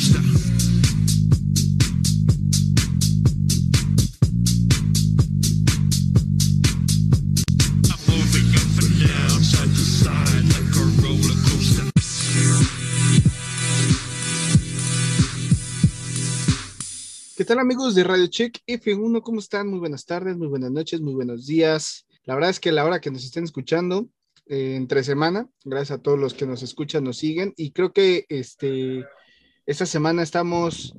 coaster. I'm moving up and down, side to side like a roller coaster. ¿Qué tal amigos de Radio Check F1? ¿Cómo están? Muy buenas tardes, muy buenas noches, muy buenos días. La verdad es que la hora que nos estén escuchando, eh, entre semana, gracias a todos los que nos escuchan, nos siguen y creo que este, esta semana estamos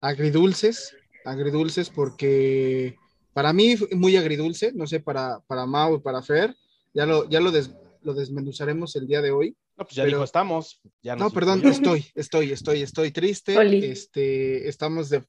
agridulces, agridulces porque para mí muy agridulce, no sé, para, para Mau y para Fer, ya lo, ya lo, des- lo desmenuzaremos el día de hoy. No, pues ya Pero- dijo estamos. Ya No, perdón, estoy, estoy, estoy, estoy triste, Oli. este, estamos de,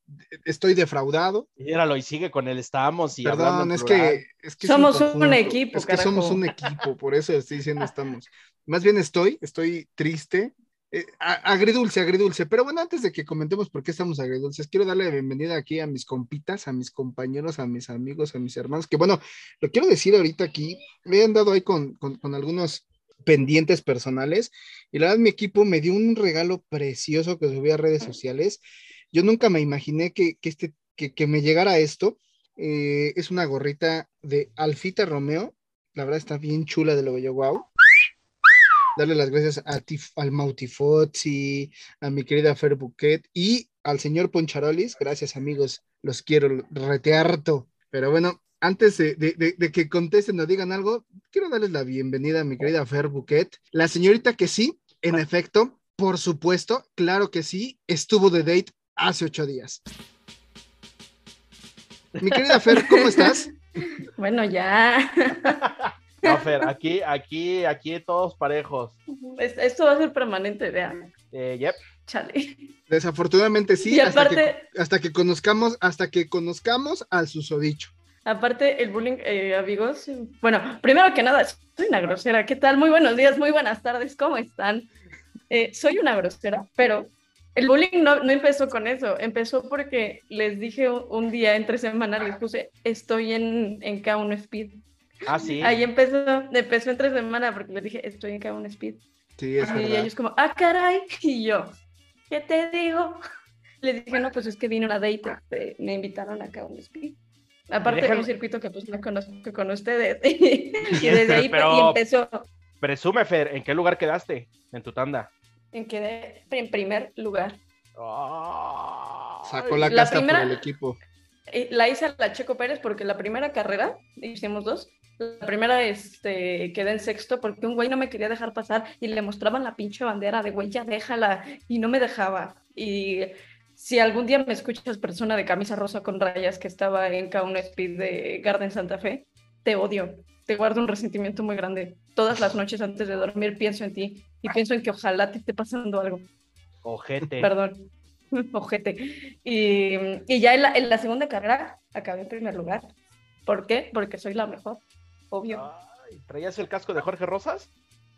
estoy defraudado, Míralo y sigue con el estamos y Perdón, es que, es que es un Somos un equipo, Es que somos un equipo, por eso estoy diciendo estamos. Más bien estoy, estoy triste, eh, agridulce, agridulce. Pero bueno, antes de que comentemos por qué estamos agridulces, quiero darle la bienvenida aquí a mis compitas, a mis compañeros, a mis amigos, a mis hermanos, que bueno, lo quiero decir ahorita aquí, me han dado ahí con, con, con algunos pendientes personales y la verdad mi equipo me dio un regalo precioso que subí a redes sociales. Yo nunca me imaginé que, que este, que, que me llegara esto. Eh, es una gorrita de Alfita Romeo. La verdad está bien chula de lo bello, wow. Darle las gracias a Tif- al Mautifozzi, a mi querida Fer Buquet y al señor Poncharolis. Gracias, amigos. Los quiero retearto. Pero bueno, antes de, de- de- de que contesten o digan algo, quiero darles la bienvenida a mi querida Fer Buquet. La señorita que sí, en efecto, por supuesto, claro que sí, estuvo de date hace ocho días. Mi querida Fer, ¿cómo estás? Bueno, ya. No, Fer, aquí, aquí, aquí todos parejos. Es- Esto va a ser permanente, vean. Eh, yep. Chale. Desafortunadamente sí, y hasta, aparte, que, hasta que conozcamos, hasta que conozcamos al susodicho. aparte el bullying, eh, amigos. Bueno, primero que nada, soy una grosera. ¿Qué tal? Muy buenos días, muy buenas tardes. ¿Cómo están? Eh, soy una grosera, pero el bullying no, no empezó con eso. Empezó porque les dije un, un día entre semana, les puse, estoy en, en K1 Speed. Ah, sí. Ahí empezó, empezó entre semana porque les dije, estoy en K1 Speed. Sí, es y verdad. ellos como, ah, caray, y yo, ¿qué te digo? Les dije, no, pues es que vino una date, este, me invitaron acá a un speed. Aparte de un circuito que pues no conozco con ustedes. y Y desde este, ahí y empezó Presume, Fer, ¿en qué lugar quedaste? En tu tanda. en quedé en primer lugar. Sacó la, la casta primera- por el equipo. Y la hice a la Checo Pérez porque la primera carrera, hicimos dos, la primera este, quedé en sexto porque un güey no me quería dejar pasar y le mostraban la pinche bandera de güey, ya déjala, y no me dejaba. Y si algún día me escuchas persona de camisa rosa con rayas que estaba en K1 Speed de Garden Santa Fe, te odio, te guardo un resentimiento muy grande. Todas las noches antes de dormir pienso en ti y pienso en que ojalá te esté pasando algo. Ojete. Perdón, ojete. Y, y ya en la, en la segunda carrera acabé en primer lugar. ¿Por qué? Porque soy la mejor, obvio. Ay, ¿Traías el casco de Jorge Rosas?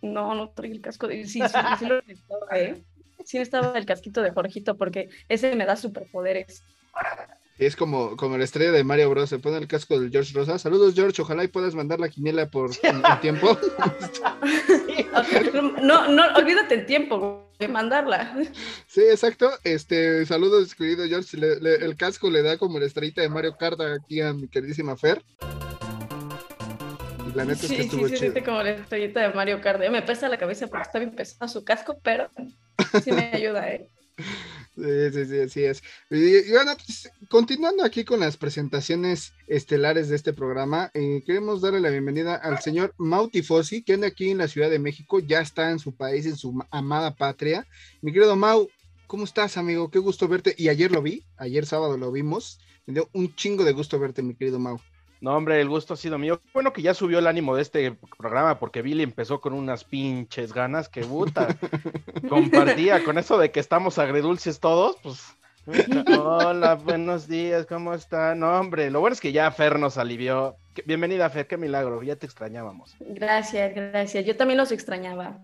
No, no traí el casco de... Sí, sí, sí lo necesitaba, ¿eh? Sí necesitaba el casquito de Jorgito porque ese me da superpoderes. Es como, como la estrella de Mario Bros. Se pone el casco del George Rosa. Saludos, George. Ojalá y puedas mandar la quiniela por en tiempo. No, no, olvídate el tiempo de mandarla. Sí, exacto. Este, saludos, querido George. Le- le- el casco le da como la estrellita de Mario Kart aquí a mi queridísima Fer. La neta es Sí, que sí, estuvo sí, chido. siente como la estrellita de Mario Kart. Me pesa la cabeza porque está bien pesado su casco, pero sí me ayuda, ¿eh? Sí, sí, sí, así es. Bueno, pues, continuando aquí con las presentaciones estelares de este programa, eh, queremos darle la bienvenida al señor Mauti Fossi, que anda aquí en la Ciudad de México, ya está en su país, en su ma- amada patria. Mi querido Mau, ¿cómo estás, amigo? Qué gusto verte. Y ayer lo vi, ayer sábado lo vimos. Me dio un chingo de gusto verte, mi querido Mau. No, hombre, el gusto ha sido mío. Bueno que ya subió el ánimo de este programa porque Billy empezó con unas pinches ganas que puta. Compartía con eso de que estamos agridulces todos, pues. Hola, buenos días, ¿cómo están? No, hombre, lo bueno es que ya Fer nos alivió. Bienvenida, Fer, qué milagro, ya te extrañábamos. Gracias, gracias. Yo también los extrañaba.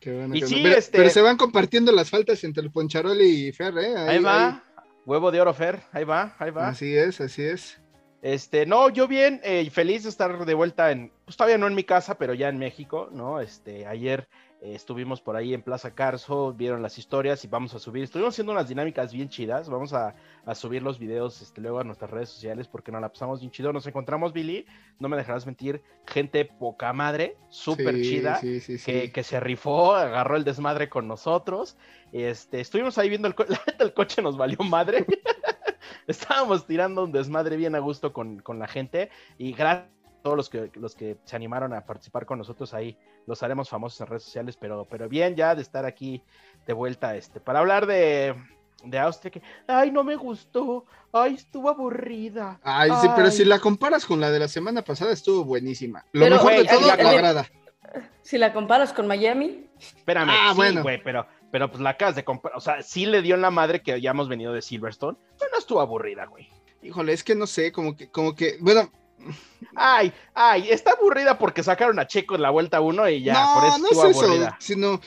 Qué bueno, Y qué sí, bueno. pero, este- pero se van compartiendo las faltas entre el Poncharoli y Fer, ¿eh? Ahí, va, huevo de oro, Fer, ahí va, ahí va. Así es, así es. Este, no, yo bien eh, y feliz de estar de vuelta en, pues todavía no en mi casa, pero ya en México, ¿no? Este, ayer eh, estuvimos por ahí en Plaza Carso, vieron las historias y vamos a subir. Estuvimos haciendo unas dinámicas bien chidas. Vamos a, a subir los videos este, luego a nuestras redes sociales porque nos la pasamos bien chido. Nos encontramos, Billy, no me dejarás mentir, gente poca madre, súper Sí, chida. Sí, sí, sí. Que, que se rifó, agarró el desmadre con nosotros. Este, estuvimos ahí viendo el, co- el coche, nos valió madre. Estábamos tirando un desmadre bien a gusto con, con la gente y gracias a todos los que, los que se animaron a participar con nosotros ahí. Los haremos famosos en redes sociales, pero, pero bien ya de estar aquí de vuelta este, para hablar de, de Austria que, ay, no me gustó, ay, estuvo aburrida. Ay, sí, pero si la comparas con la de la semana pasada, estuvo buenísima. Lo Pero, mejor de güey, todo, la- la la- grada. Si la comparas con Miami, Espérame, Ah, sí, bueno. güey, pero, pero pues la acabas de comprar, o sea, sí le dio en la madre que ya hemos venido de Silverstone, estuvo aburrida, güey. Híjole, es que no sé, como que, como que, bueno, Ay, ay, está aburrida porque sacaron a Checo en la vuelta 1 y ya, no, por eso no estuvo es eso, sino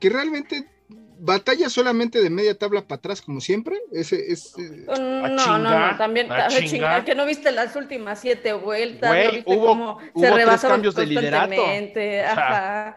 que realmente batalla solamente de media tabla para atrás, como siempre. Ese es. eh, no, no, chingar, no, también, a chingar. chingar, que no viste las últimas siete vueltas, Güey, no viste hubo- cómo hubo se cambios de liderato. constantemente, O sea, ajá.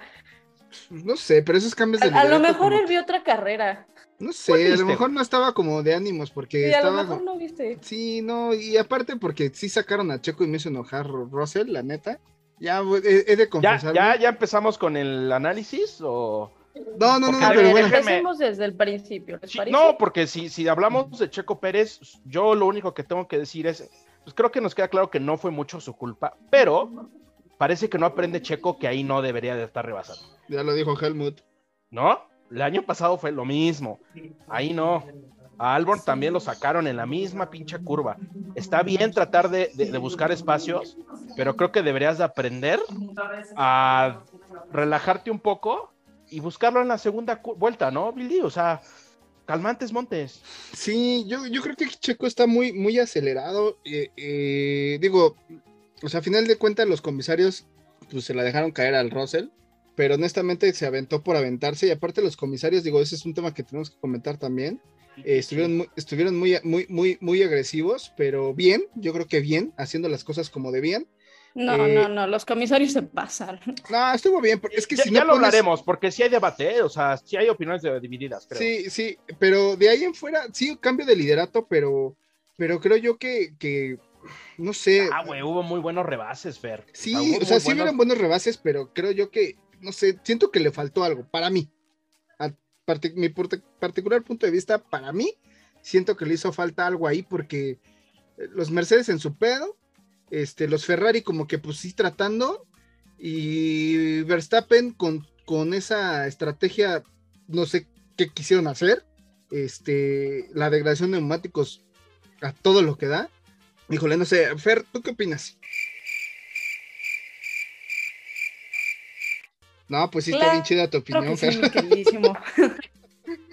no sé, pero esos cambios de A, a lo liderato mejor como él vio otra carrera. No ¿Cuál sé, a lo mejor no estaba como de ánimos porque Sí, a lo estaba. mejor no viste. Sí, no, y aparte porque sí sacaron a Checo y me hizo enojar Russell, la neta. Ya, he, he de ¿Ya, confesar. ya, ¿Ya empezamos con el análisis o...? No, no, no, Porque no, A pero ver, bueno. déjeme- empecemos desde el principio, ¿les Sí, parece? no, porque si, si hablamos de Checo Pérez, yo lo único que tengo que decir es, pues creo que nos queda claro que no fue mucho su culpa, pero parece que no aprende Checo que ahí no debería de estar rebasando, Ya lo dijo Helmut. ¿no? El año pasado fue lo mismo, ahí no. A Albon también lo sacaron en la misma pinche curva. Está bien tratar de, de- de buscar espacios, pero creo que deberías de aprender a relajarte un poco y buscarlo en la segunda vuelta, ¿no, Billy? O sea, calmantes montes. Sí, yo, yo creo que Checo está muy, muy acelerado. eh, eh, digo, o sea, a final de cuentas los comisarios pues se la dejaron caer al Russell, pero honestamente se aventó por aventarse y aparte los comisarios, digo, ese es un tema que tenemos que comentar también. eh, estuvieron muy, estuvieron muy, muy, muy, muy agresivos, pero bien, yo creo que bien, haciendo las cosas como debían. No, Eh, no, no, los comisarios se pasaron. No, estuvo bien, porque es que ya, si ya lo pones- hablaremos, porque sí hay debate, ¿eh? o sea, sí hay opiniones divididas, creo. Sí, sí, pero de ahí en fuera, sí, cambio de liderato, pero, pero creo yo que, que no sé. Ah, güey, hubo muy buenos rebases, Fer. Sí, o sea, sí buenos- hubieron buenos rebases, pero creo yo que, no sé, siento que le faltó algo, para mí. A mi particular punto de vista, para mí, siento que le hizo falta algo ahí porque eh, los Mercedes en su pedo, este, los Ferrari como que pues sí tratando, y Verstappen con, con esa estrategia, no sé qué quisieron hacer, este, la degradación de neumáticos a todo lo que da. Híjole, no sé, Fer, ¿tú qué opinas? No, pues sí está Claro bien chida tu opinión, que sí,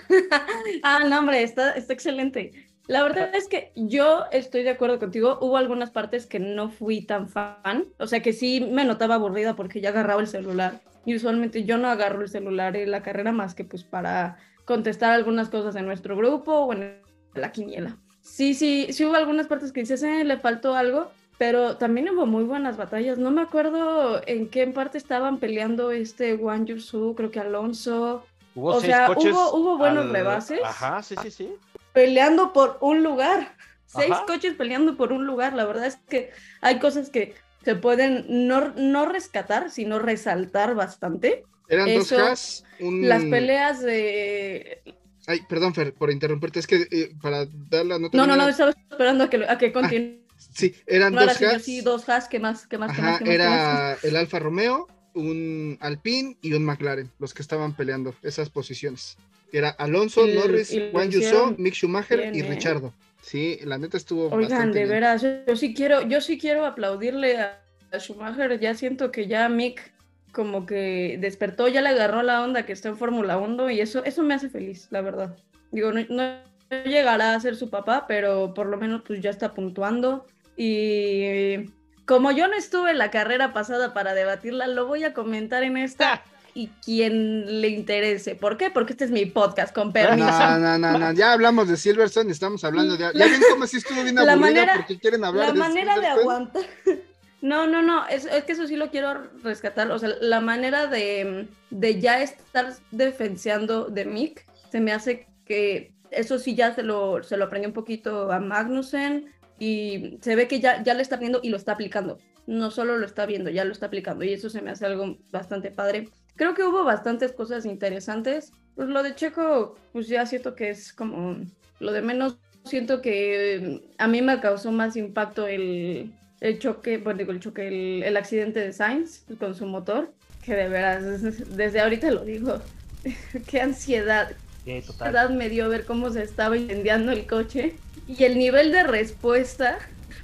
ah, no, hombre, está, está excelente. La verdad es que yo estoy de acuerdo contigo. Hubo algunas partes que no fui tan fan. O sea, que sí me notaba aburrida porque ya agarraba el celular. Y usualmente yo no agarro el celular en la carrera más que pues para contestar algunas cosas en nuestro grupo o en la quiniela. Sí, sí, sí hubo algunas partes que dices, eh, le faltó algo, pero también hubo muy buenas batallas. No me acuerdo en qué parte estaban peleando este Wang Yusu, creo que Alonso, Hubo o seis sea, coches. hubo- hubo buenos al- rebases. Ajá, sí, sí, sí. peleando por un lugar. Seis coches peleando por un lugar. La verdad es que hay cosas que se pueden no, no rescatar, sino resaltar bastante. Eran Eso, dos Haas, un... Las peleas de... Ay, perdón, Fer, por interrumpirte, es que eh, para dar la nota... No, no, no, estaba esperando a que, a que continúe. Sí, eran Ahora dos Haas. sí, dos Haas, ¿qué más? ¿Qué más? ¿Qué más? Ajá, ¿Qué más? ¿Qué más? era el Alfa Romeo, un Alpine y un McLaren, los que estaban peleando esas posiciones. Era Alonso, Y- Norris, y Juan Yuso, Mick Schumacher bien, y ¿eh? Richardo. Sí, la neta estuvo Oigan, bastante de veras, yo, yo sí quiero, yo sí quiero aplaudirle a, a Schumacher. Ya siento que ya Mick como que despertó, ya le agarró la onda que está en Fórmula 1 y eso, eso me hace feliz, la verdad. Digo, no, no llegará a ser su papá, pero por lo menos pues ya está puntuando. Y como yo no estuve en la carrera pasada para debatirla, lo voy a comentar en esta. y quien le interese. ¿Por qué? Porque este es mi podcast, con permiso. No, no, no, no, ya hablamos de Silverstone, estamos hablando de... Ya ven cómo si estuvo bien La aburrida manera- porque quieren hablar la de manera de aguantar. No, no, no, es, es que eso sí lo quiero rescatar. O sea, la manera de, de ya estar defenseando de Mick se me hace que eso sí ya se lo, se lo aprendió un poquito a Magnussen y se ve que ya, ya le está viendo y lo está aplicando. No solo lo está viendo, ya lo está aplicando y eso se me hace algo bastante padre. Creo que hubo bastantes cosas interesantes. Pues lo de Checo, pues ya siento que es como lo de menos. Siento que a mí me causó más impacto el, el choque, bueno, digo el choque, el, el accidente de Sainz con su motor, que de veras, desde ahorita lo digo, qué ansiedad, Sí, total. ansiedad me dio ver cómo se estaba incendiando el coche y el nivel de respuesta,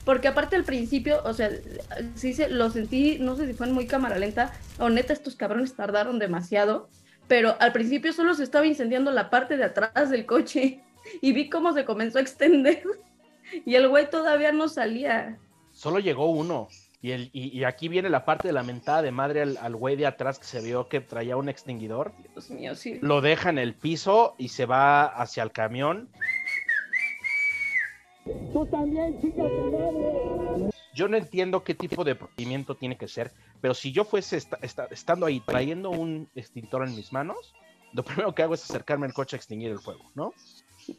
porque aparte al principio, o sea, sí se, lo sentí, no sé si fue en muy cámara lenta o neta estos cabrones tardaron demasiado, pero al principio solo se estaba incendiando la parte de atrás del coche y vi cómo se comenzó a extender y el güey todavía no salía. Solo llegó uno. Y, el, y, y aquí viene la parte de la mentada de madre al, al güey de atrás que se vio que traía un extinguidor. Dios mío, sí. Lo deja en el piso y se va hacia el camión. Yo no entiendo qué tipo de procedimiento tiene que ser, pero si yo fuese esta- esta- estando ahí trayendo un extintor en mis manos, lo primero que hago es acercarme al coche a extinguir el fuego, ¿no?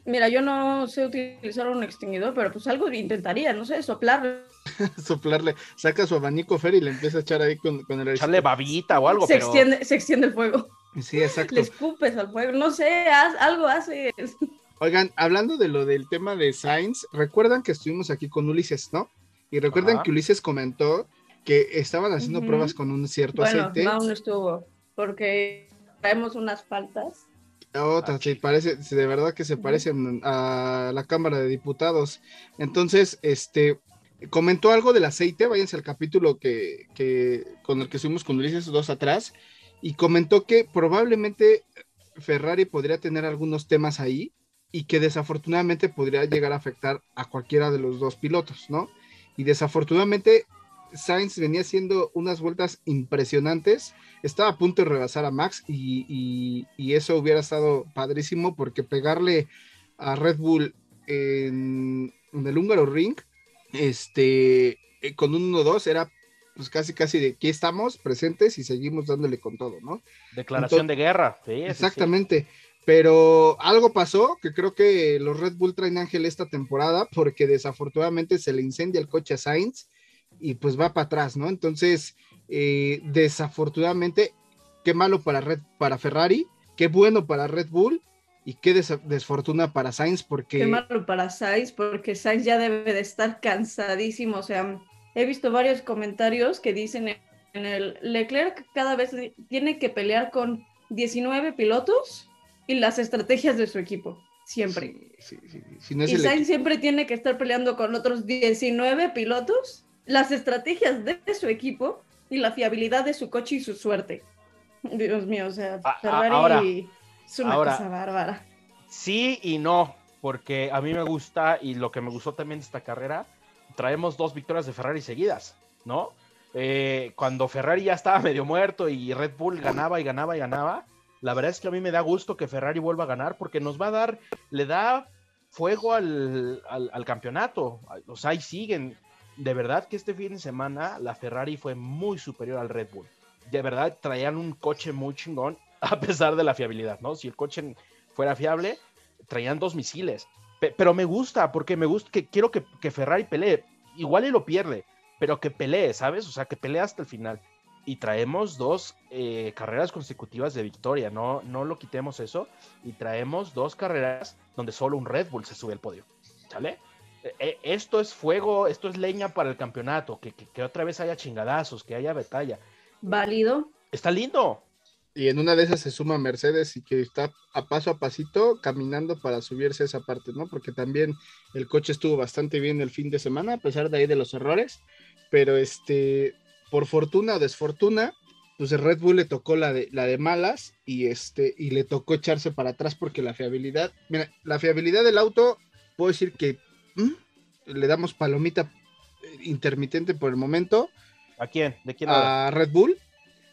Mira, yo no sé utilizar un extinguidor, pero pues algo intentaría, no sé, soplar. Soplarle, saca su abanico Fer y le empieza a echar ahí con, con el... Echarle babita o algo, Se pero extiende, se extiende el fuego. Sí, exacto. Le escupes al fuego, no sé, haz- algo haces. Oigan, hablando de lo del tema de Sainz, recuerdan que estuvimos aquí con Ulises, ¿no? Y recuerdan Ajá. que Ulises comentó que estaban haciendo pruebas con un cierto Bueno, aceite. no, no estuvo, porque traemos unas faltas. Otra, Ah, sí, parece, de verdad que se parecen a la Cámara de Diputados. Entonces, este, comentó algo del aceite, váyanse al capítulo que, que con el que subimos con Ulises dos atrás, y comentó que probablemente Ferrari podría tener algunos temas ahí y que desafortunadamente podría llegar a afectar a cualquiera de los dos pilotos, ¿no? Y desafortunadamente Sainz venía haciendo unas vueltas impresionantes, estaba a punto de rebasar a Max y, y- y eso hubiera estado padrísimo porque pegarle a Red Bull en, en el húngaro ring, este, eh, con un 1-2 era pues casi casi de aquí estamos presentes y seguimos dándole con todo, ¿no? declaración de guerra. sí. Exactamente. Pero algo pasó que creo que los Red Bull traen ángel esta temporada porque desafortunadamente se le incendia el coche a Sainz y pues va para atrás, ¿no? Entonces, eh, desafortunadamente, qué malo para, Red, para Ferrari, qué bueno para Red Bull y qué desa- desfortuna para Sainz porque... Qué malo para Sainz, porque Sainz ya debe de estar cansadísimo. O sea, he visto varios comentarios que dicen en- el Leclerc cada vez tiene que pelear con 19 pilotos y las estrategias de su equipo, siempre. Sí, sí, sí, Si no es Y Sainz siempre tiene que estar peleando con otros 19 pilotos, las estrategias de su equipo y la fiabilidad de su coche y su suerte. Dios mío, o sea, A- a- Ferrari ahora- es una ahora- cosa bárbara. Sí y no, porque a mí me gusta y lo que me gustó también de esta carrera, traemos dos victorias de Ferrari seguidas, ¿no? Eh, cuando Ferrari ya estaba medio muerto y Red Bull ganaba y ganaba y ganaba, la verdad es que a mí me da gusto que Ferrari vuelva a ganar porque nos va a dar, le da fuego al, al- al campeonato. O sea, ahí siguen. De verdad que este fin de semana la Ferrari fue muy superior al Red Bull. De verdad traían un coche muy chingón a pesar de la fiabilidad, ¿no? Si el coche fuera fiable, traían dos misiles. Pe- pero me gusta, porque me gusta, que quiero que, que Ferrari pelee. Igual y lo pierde, pero que pelee, ¿sabes? O sea, que pelee hasta el final. Y traemos dos eh, carreras consecutivas de victoria, no, no lo quitemos eso. Y traemos dos carreras donde solo un Red Bull se sube al podio, ¿sale? Eh, eh, esto es fuego, esto es leña para el campeonato, que, que- que otra vez haya chingadazos, que haya batalla. Válido. Está lindo. Y en una de esas se suma Mercedes y que está a paso a pasito caminando para subirse a esa parte, ¿no? Porque también el coche estuvo bastante bien el fin de semana, a pesar de ahí de los errores, pero este, por fortuna o desfortuna, pues el Red Bull le tocó la de, la de malas y este, y le tocó echarse para atrás porque la fiabilidad, mira, la fiabilidad del auto, puedo decir que ¿mm? le damos palomita eh, intermitente por el momento ¿A quién? ¿De quién habla? a Red Bull,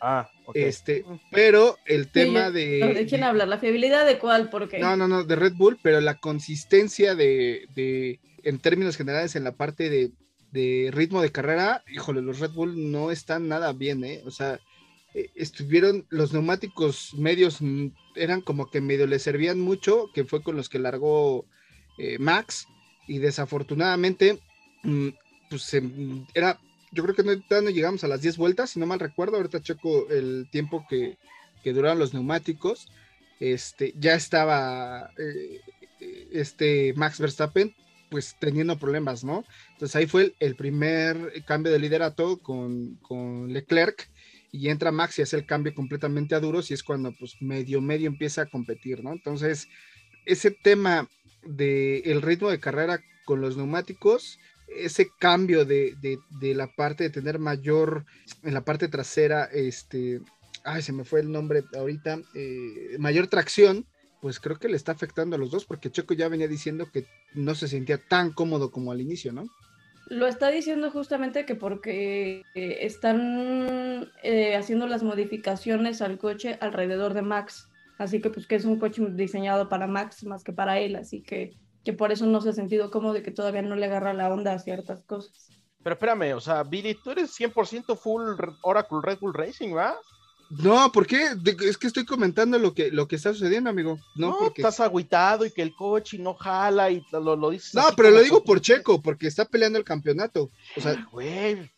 Ah, ok. Este, pero el tema Sí, de. ¿De quién hablar? ¿La fiabilidad de cuál? Porque No, no, no, de Red Bull, pero la consistencia de, de en términos generales, en la parte de, de ritmo de carrera, híjole, los Red Bull no están nada bien, ¿eh? O sea, eh, estuvieron, los neumáticos medios mm, eran como que medio le servían mucho, que fue con los que largó eh, Max, y desafortunadamente, mm, pues mm, era, yo creo que no, no llegamos a las 10 vueltas, si no mal recuerdo, ahorita checo el tiempo que, que duraron los neumáticos, este, ya estaba eh, este Max Verstappen pues teniendo problemas, ¿no? Entonces ahí fue el, el primer cambio de liderato con, con Leclerc y entra Max y hace el cambio completamente a duros y es cuando pues medio medio empieza a competir, ¿no? Entonces ese tema de el ritmo de carrera con los neumáticos, ese cambio de, de, de la parte de tener mayor en la parte trasera, este, ay, se me fue el nombre ahorita, eh, mayor tracción, pues creo que le está afectando a los dos, porque Checo ya venía diciendo que no se sentía tan cómodo como al inicio, ¿no? Lo está diciendo justamente que porque eh, están eh, haciendo las modificaciones al coche alrededor de Max. Así que pues que es un coche diseñado para Max más que para él. Así que, que por eso no se ha sentido cómodo y que todavía no le agarra la onda a ciertas cosas. Pero espérame, o sea, Billy, tú eres 100% full Oracle Red Bull Racing, ¿va? No, ¿por qué? De- es que estoy comentando lo que, lo que está sucediendo, amigo. No, No, porque... estás agüitado y que el coche no jala y lo, lo dices. No, pero lo digo por Checo, porque está peleando el campeonato. O sea, Güey,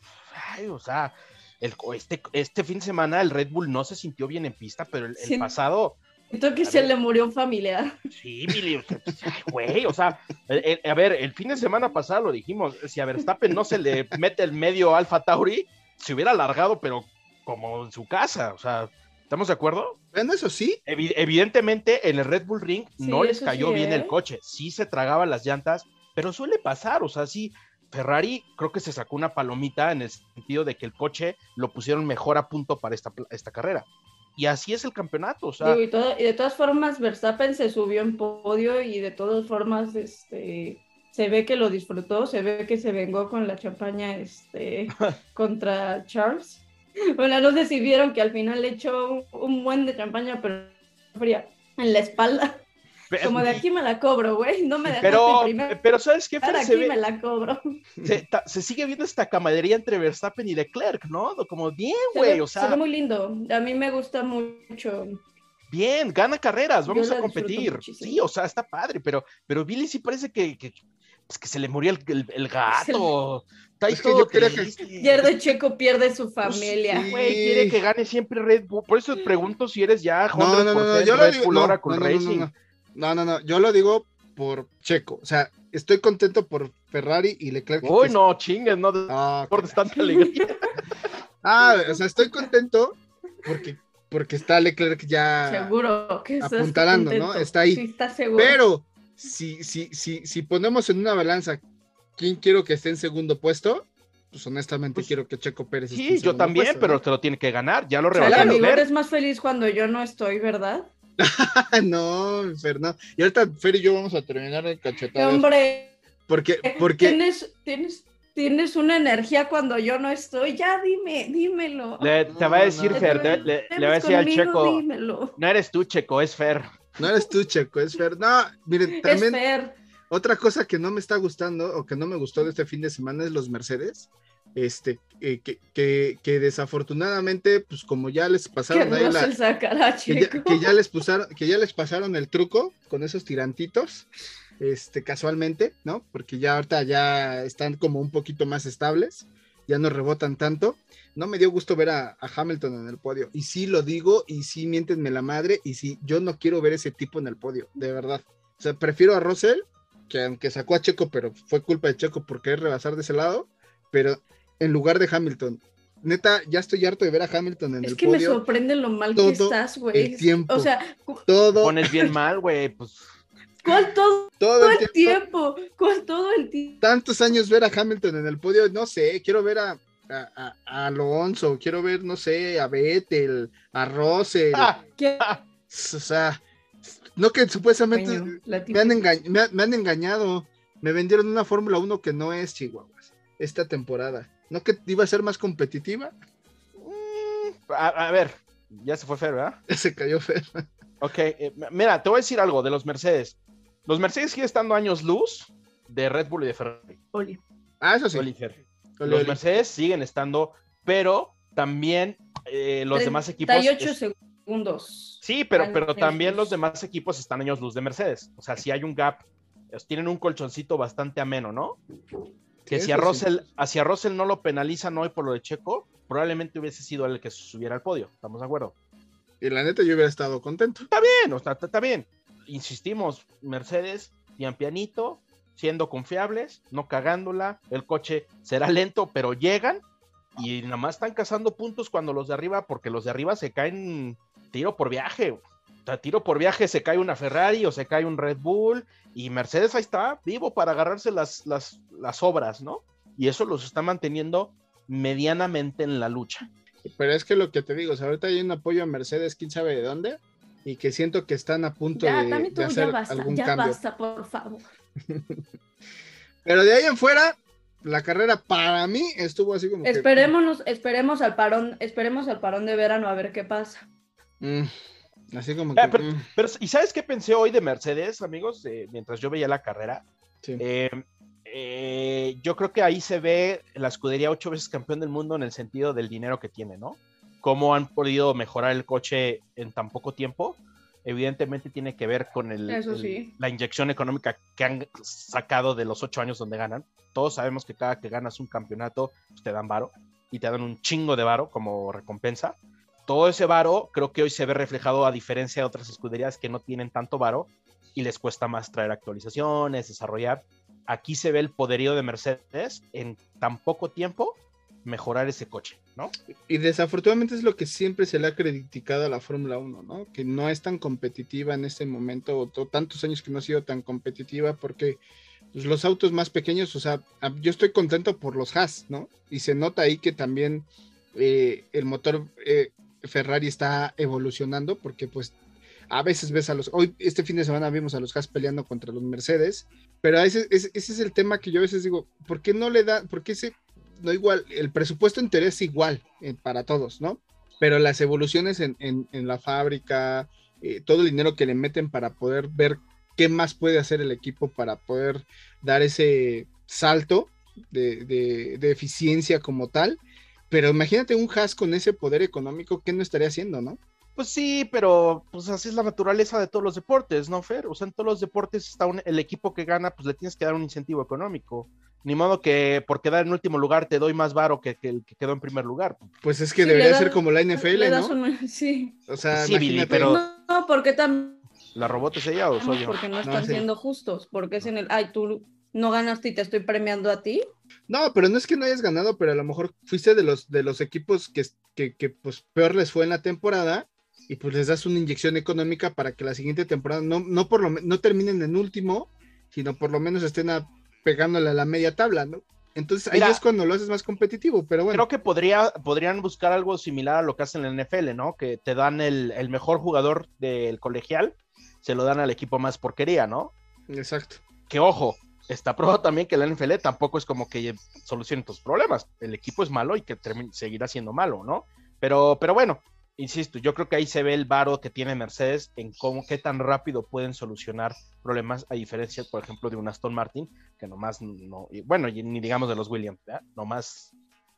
ay, o sea, el, este, este fin de semana el Red Bull no se sintió bien en pista, pero el, el Sí. pasado, Siento que A se ver. le murió un familiar. sí, Billy, güey, o sea, el- el- a ver, el fin de semana pasado lo dijimos, si a Verstappen no se le mete el medio Alfa Tauri, se hubiera alargado, pero como en su casa, o sea, ¿estamos de acuerdo? bueno, eso sí, Evi- evidentemente en el Red Bull Ring Sí, no les cayó sí, bien ¿eh? el coche, sí se tragaban las llantas, pero suele pasar, o sea, sí, Ferrari creo que se sacó una palomita en el sentido de que el coche lo pusieron mejor a punto para esta, esta carrera. Y así es el campeonato, o sea, Digo, y, todo- y de todas formas, Verstappen se subió en podio y de todas formas, este, se ve que lo disfrutó, se ve que se vengó con la champaña, este, contra Charles. Bueno, no sé si vieron que al final le echó un, un buen de champaña, pero fría, en la espalda. Como de aquí me la cobro, güey, no me dejaste pero, primero, pero ¿sabes qué? Fer? Se, aquí ve- me la cobro. se, ta- se sigue viendo esta camaradería entre Verstappen y Leclerc, ¿no? Como bien, Se güey, ve, o se sea, ve muy lindo, a mí me gusta mucho. bien, gana carreras, vamos a competir. Sí, o sea, está padre, pero, pero Billy sí parece que, que, pues, que se le murió el, el- el gato. Está ahí Es que todo yo que-. Pierde Checo, pierde su Pues familia. sí. Güey, quiere que gane siempreRed Bull. Por eso te pregunto si eres ya no, no, no, no, 100% yo lo Red Bull no, Oracle no, no, no, Racing. No, no, no, yo lo digo por Checo, o sea, estoy contento por Ferrari y Leclerc. Uy, que- no, chingues, no Ah, por tanta alegría. Ah, o sea, estoy contento porque, porque está Leclerc ya. Seguro que apuntalando, ¿no? Está ahí. Sí, está seguro. Pero si, si, si, si ponemos en una balanza quién quiero que esté en segundo puesto, pues honestamente Pues, quiero que Checo Pérez esté en Sí, yo también, puesto, pero ¿no? te lo tiene que ganar. Ya lo rebasó amigo, Leclerc. eres más feliz cuando yo no estoy, ¿verdad? no, Fer, no. Y ahorita Fer y yo vamos a terminar el cachetado. Hombre, Porque, porque tienes, tienes, tienes una energía cuando yo no estoy. Ya dime, dímelo. Le- te va a decir no, Fer, no. te- le, va a decir al Checo, Dímelo. no eres tú, Checo, es Fer. no eres tú, Checo, es Fer. No, miren, Es también Fer. otra cosa que no me está gustando o que no me gustó de este fin de semana es los Mercedes. Este, eh, que, que, que desafortunadamente, pues como ya les Que pasaron la, sacará, que ya, Checo. que ya les pusaron, que ya les pasaron el truco con esos tirantitos, este, casualmente, ¿no? Porque ya ahorita ya están como un poquito más estables, ya no rebotan tanto. No me dio gusto ver a, a Hamilton en el podio. Y sí lo digo, y sí miéntenme la madre, y sí, yo no quiero ver ese tipo en el podio, de verdad. O sea, prefiero a Russell, que aunque sacó a Checo, pero fue culpa de Checo por querer rebasar de ese lado, pero en lugar de Hamilton. Neta, ya estoy harto de ver a Hamilton en Es el que me podio sorprende lo mal todo que estás, güey. el tiempo. O sea, todo, Pones bien mal, güey, pues ¿cuál todo todo el el tiempo. tiempo? ¿Cuál todo el tiempo? Tantos años ver a Hamilton en el podio, no sé, quiero ver a, a, a- a Alonso, quiero ver, no sé, a Vettel, a Russell, ah, ¿Qué? o sea, no que supuestamente Bueno, me, han me, han- me han engañado, me vendieron una Fórmula 1 que no es Chihuahuas esta temporada, no que iba a ser más competitiva, mm, a, a ver, Ya se fue Fer, ¿verdad? Se cayó Fer. Ok, eh, mira, te voy a decir algo de los Mercedes. Los Mercedes siguen estando años luz de Red Bull y de Ferrari. Oli. Ah, eso sí. Oli, Los oli. Mercedes siguen estando, pero también eh, los demás equipos. 38 es- segundos. Sí, pero, pero también los demás equipos están años luz de Mercedes. O sea, si hay un gap, tienen un colchoncito bastante ameno, ¿no? Que si a sí. Russell, hacia a Russell no lo penalizan hoy por lo de Checo, probablemente hubiese sido el que subiera al podio. ¿Estamos de acuerdo? Y la neta, yo hubiera estado contento. Bien, o sea, está está bien. Insistimos, Mercedes, pian pianito, siendo confiables, no cagándola. El coche será lento, pero llegan y nada más están cazando puntos cuando los de arriba, porque los de arriba se caen tiro por viaje. O sea, tiro por viaje se cae una Ferrari o se cae un Red Bull y Mercedes ahí está, vivo para agarrarse las, las, las obras, ¿no? Y eso los está manteniendo medianamente en la lucha. Pero es que lo que te digo, o sea, ahorita hay un apoyo a Mercedes, quién sabe de dónde, y que siento que están a punto Ya, de, también tú, de ya hacer basta, algún ya cambio. basta, por favor. Pero de ahí en fuera, la carrera para mí estuvo así como que. Esperémonos, esperemos al parón, esperemos al parón de verano a ver qué pasa. mm, así como que. pero- mm, Pero, ¿y sabes qué pensé hoy de Mercedes, amigos? Eh, mientras yo veía la carrera. sí. Eh, eh, yo creo que ahí se ve la escudería ocho veces campeón del mundo en el sentido del dinero que tiene, ¿no? Cómo han podido mejorar el coche en tan poco tiempo. Evidentemente tiene que ver con el, Eso el- sí. la inyección económica que han sacado de los ocho años donde ganan. Todos sabemos que cada que ganas un campeonato, pues, te dan varo y te dan un chingo de varo como recompensa. Todo ese varo creo que hoy se ve reflejado a diferencia de otras escuderías que no tienen tanto varo y les cuesta más traer actualizaciones, desarrollar. Aquí se ve el poderío de Mercedes en tan poco tiempo mejorar ese coche, ¿no? Y desafortunadamente es lo que siempre se le ha criticado a la Fórmula 1, ¿no? Que no es tan competitiva en este momento, o to- tantos años que no ha sido tan competitiva, porque pues, los autos más pequeños, o sea, yo estoy contento por los Haas, ¿no? Y se nota ahí que también eh, el motor eh, Ferrari está evolucionando, porque pues a veces ves a los, hoy este fin de semana vimos a los Haas peleando contra los Mercedes, pero ese, ese, ese es el tema que yo a veces digo, ¿por qué no le da, por qué ese no igual, el presupuesto en igual eh, para todos, ¿no? Pero las evoluciones en, en- la fábrica, eh, todo el dinero que le meten para poder ver qué más puede hacer el equipo para poder dar ese salto de- de eficiencia como tal. Pero imagínate un Haas con ese poder económico, ¿qué no estaría haciendo, no? Pues sí, pero pues así es la naturaleza de todos los deportes, ¿no, Fer? O sea, en todos los deportes está un- el equipo que gana, pues le tienes que dar un incentivo económico. Ni modo que por quedar en último lugar te doy más varo que, que el que quedó en primer lugar. Pues es que Sí, debería ser como la NFL, ¿no? un- sí. O sea, Sí, Billy, imagínate. pero- No, porque también ¿La robot es ella o soy yo? porque no No, están sí. siendo justos, porque es en el, ay, tú no ganaste y te estoy premiando a ti. No, pero no es que no hayas ganado, pero a lo mejor fuiste de los, de los equipos que, que, que, pues peor les fue en la temporada y pues les das una inyección económica para que la siguiente temporada no, no por lo no terminen en último, sino por lo menos estén a- pegándole a la media tabla, ¿no? Entonces ahí Mira. es cuando lo haces más competitivo, pero bueno. Creo que podría, podrían buscar algo similar a lo que hacen en la NFL, ¿no? Que te dan el, el mejor jugador del colegial, se lo dan al equipo más porquería, ¿no? Exacto. Que ojo, está probado también que la NFL tampoco es como que solucione tus problemas. El equipo es malo y que termine- seguirá siendo malo, ¿no? Pero, pero bueno, insisto, yo creo que ahí se ve el varo que tiene Mercedes en cómo, qué tan rápido pueden solucionar problemas, a diferencia, por ejemplo, de un Aston Martin, que nomás no, y bueno, y ni digamos de los Williams, ¿verdad? Nomás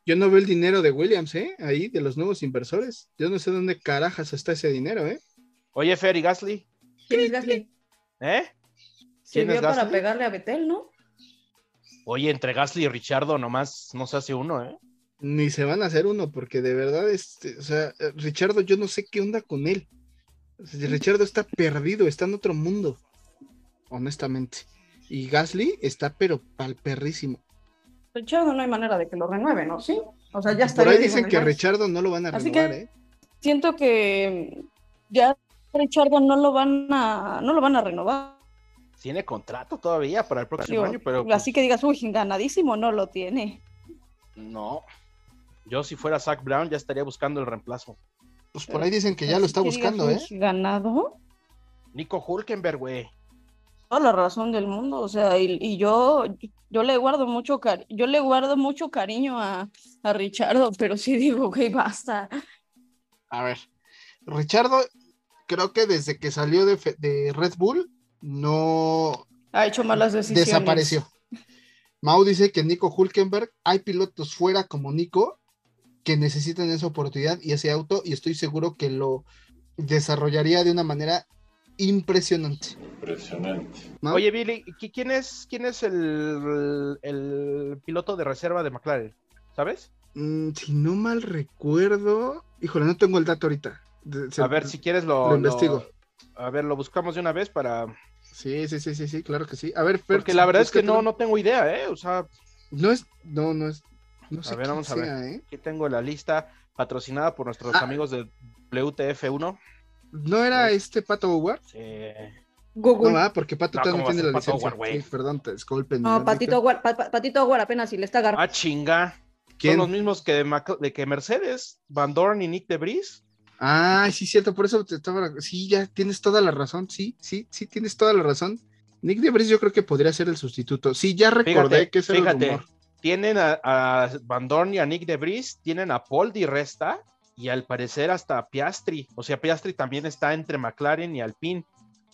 Yo no veo el dinero de Williams, ¿eh? Ahí, de los nuevos inversores. Yo no sé dónde carajas está ese dinero, ¿eh? Oye, Fer y Gasly, ¿Quién es Gasly? ¿eh? ¿Quién Sirvió es para Gasly? pegarle a Betel, ¿no? Oye, entre Gasly y Richardo nomás no se hace uno, ¿eh? Ni se van a hacer uno, porque de verdad, este, o sea, eh, Richardo, yo no sé qué onda con él. Richardo está perdido, está en otro mundo, honestamente. Y Gasly está, pero pal perrísimo. Richardo no hay manera de que lo renueve, ¿no? Sí. O sea, ya está. Por ahí dicen que a Richardo no lo van a Así renovar, que- ¿eh? Siento que ya Richardo no lo van a, no lo van a renovar. Tiene contrato todavía para el próximo año, pero pues, Así que digas, uy, ganadísimo, no lo tiene. no. Yo si fuera Zach Brown ya estaría buscando el reemplazo. Pues por ahí dicen que ya lo está que digas, buscando, ¿eh? Ganado. Nico Hulkenberg, güey. Toda la razón del mundo, o sea, y, y yo, yo le guardo mucho cari- yo le guardo mucho cariño a, a Richardo, pero sí digo, ok, basta. A ver, Richardo, creo que desde que salió de, de Red Bull, no Ha hecho malas decisiones. desapareció. Mau dice que Nico Hulkenberg, hay pilotos fuera como Nico que necesitan esa oportunidad y ese auto, y estoy seguro que lo desarrollaría de una manera impresionante. Impresionante. Oye, Billy, ¿qui- ¿quién es, quién es el, el piloto de reserva de McLaren? ¿Sabes? Mm, si no mal recuerdo, híjole, no tengo el dato ahorita. Se- A ver, si quieres lo, lo investigo. A ver, lo buscamos de una vez para... Sí, sí, sí, sí, sí, claro que sí. A ver, Fer, Porque la verdad es que no, no tengo idea, ¿eh? O sea, No es, no, no es, no sé ver, quién vamos a ver. sea, ¿eh? aquí tengo la lista patrocinada por nuestros Ah. amigos de WTF1. ¿No era este Pato Howard? Sí. Google. No, ah, porque Pato No, todavía no ¿cómo va a tiene la Pato licencia. Howard, güey? Sí, perdón, te disculpen. No, Patito Pa- Pa- Patito Aguar apenas si le está agarrando. Ah, chinga. ¿Quién? Son los mismos que de, Mac- de que Mercedes, Van Dorn y Nick de Vries. Ah, sí, cierto, por eso te estaba. Sí, ya tienes toda la razón. Sí, sí, sí, tienes toda la razón. Nick de Vries yo creo que podría ser el sustituto. Sí, ya recordé Fíjate, que ese era el fíjate. rumor. Tienen a, a Van Dorn y a Nick de Vries, tienen a Paul Di Resta y al parecer hasta a Piastri. O sea, Piastri también está entre McLaren y Alpine.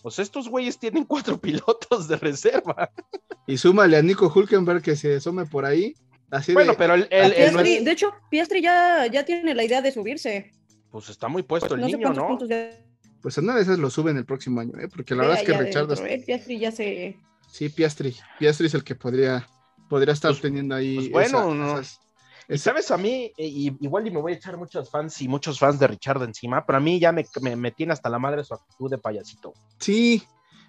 O sea, estos güeyes tienen cuatro pilotos de reserva. Y súmale a Nico Hulkenberg que se asome por ahí. Así Bueno, de, pero el, el- el- Piastri- de hecho, Piastri ya, ya tiene la idea de subirse. Pues está muy puesto el no niño, ¿no? Pues en una de esas lo suben el próximo año, ¿eh? Porque la verdad es que Richard. dentro, ¿eh? Piastri ya se. Sí, Piastri. Piastri es el que podría, podría estar Pues- teniendo ahí. pues bueno, esa- no. esas- Y sabes, a mí, eh, y- igual y me voy a echar muchos fans y muchos fans de Richard encima, pero a mí ya me, me, me tiene hasta la madre su actitud de payasito. Sí,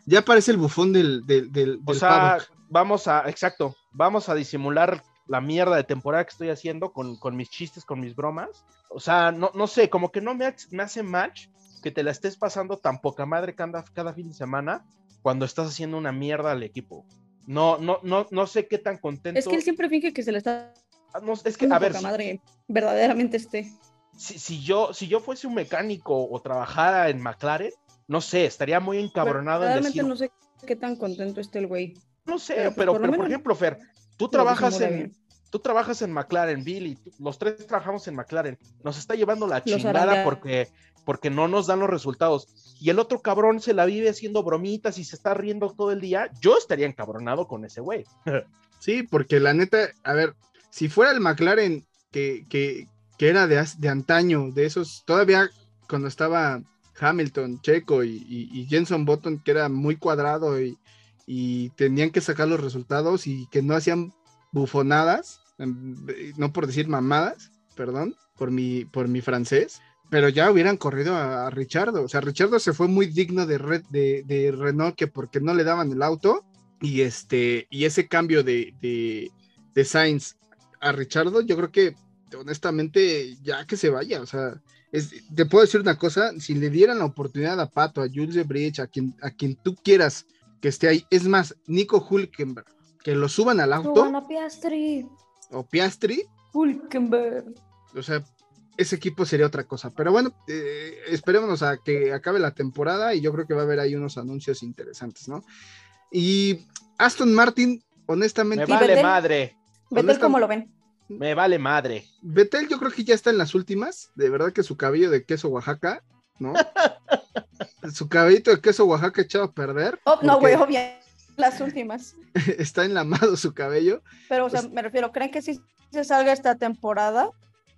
ya parece el bufón del, del, del, O del sea, paddock. vamos a, exacto, vamos a disimular la mierda de temporada que estoy haciendo con, con mis chistes, con mis bromas. O sea, no, no sé, como que no me, ha- me hace match que te la estés pasando tan poca madre cada, cada fin de semana cuando estás haciendo una mierda al equipo. No, no, no, no sé qué tan contento. Es que él siempre finge que se le está. Ah, no, es que, a ver, poca madre verdaderamente esté. si, si yo, si yo fuese un mecánico o trabajara en McLaren, no sé, estaría muy encabronado en Realmente no sé qué tan contento esté el güey. no sé, pero, pero, pues, por pero, por ejemplo, Fer, tú lo trabajas en, bien. tú trabajas en McLaren, Billy, tú- los tres trabajamos en McLaren, nos está llevando la Los chingada porque, porque no nos dan los resultados. Y el otro cabrón se la vive haciendo bromitas y se está riendo todo el día. Yo estaría encabronado con ese güey. Sí, porque la neta, a ver, si fuera el McLaren que, que, que era de, de antaño, de esos, todavía cuando estaba Hamilton, Checo y, y, y Jenson Button, que era muy cuadrado y, y tenían que sacar los resultados y que no hacían bufonadas, em, no por decir mamadas, perdón, por mi, por mi francés, pero ya hubieran corrido a, a Richardo. O sea, Richardo se fue muy digno de, de, Renault que porque no le daban el auto y este y ese cambio de, de, de Sainz a Richardo, yo creo que honestamente ya que se vaya, o sea, es- te puedo decir una cosa, si le dieran la oportunidad a Pato, a Jules de Bridge, a quien, a quien tú quieras que esté ahí, es más, Nico Hulkenberg, que lo suban al auto, Suban Piastri. o Piastri, Hulkenberg. o sea, ese equipo sería otra cosa. Pero bueno, eh, esperémonos a que acabe la temporada y yo creo que va a haber ahí unos anuncios interesantes, ¿no? Y Aston Martin, honestamente, Me vale madre, Vettel, Honesta- ¿cómo lo ven? me vale madre. Betel yo creo que ya está en las últimas, de verdad que su cabello de queso Oaxaca, ¿no? su cabellito de queso Oaxaca echado a perder. Oh, no, güey, obvio. Las últimas. Está enlamado su cabello. Pero, o sea, Pues- me refiero, ¿creen que si se salga esta temporada?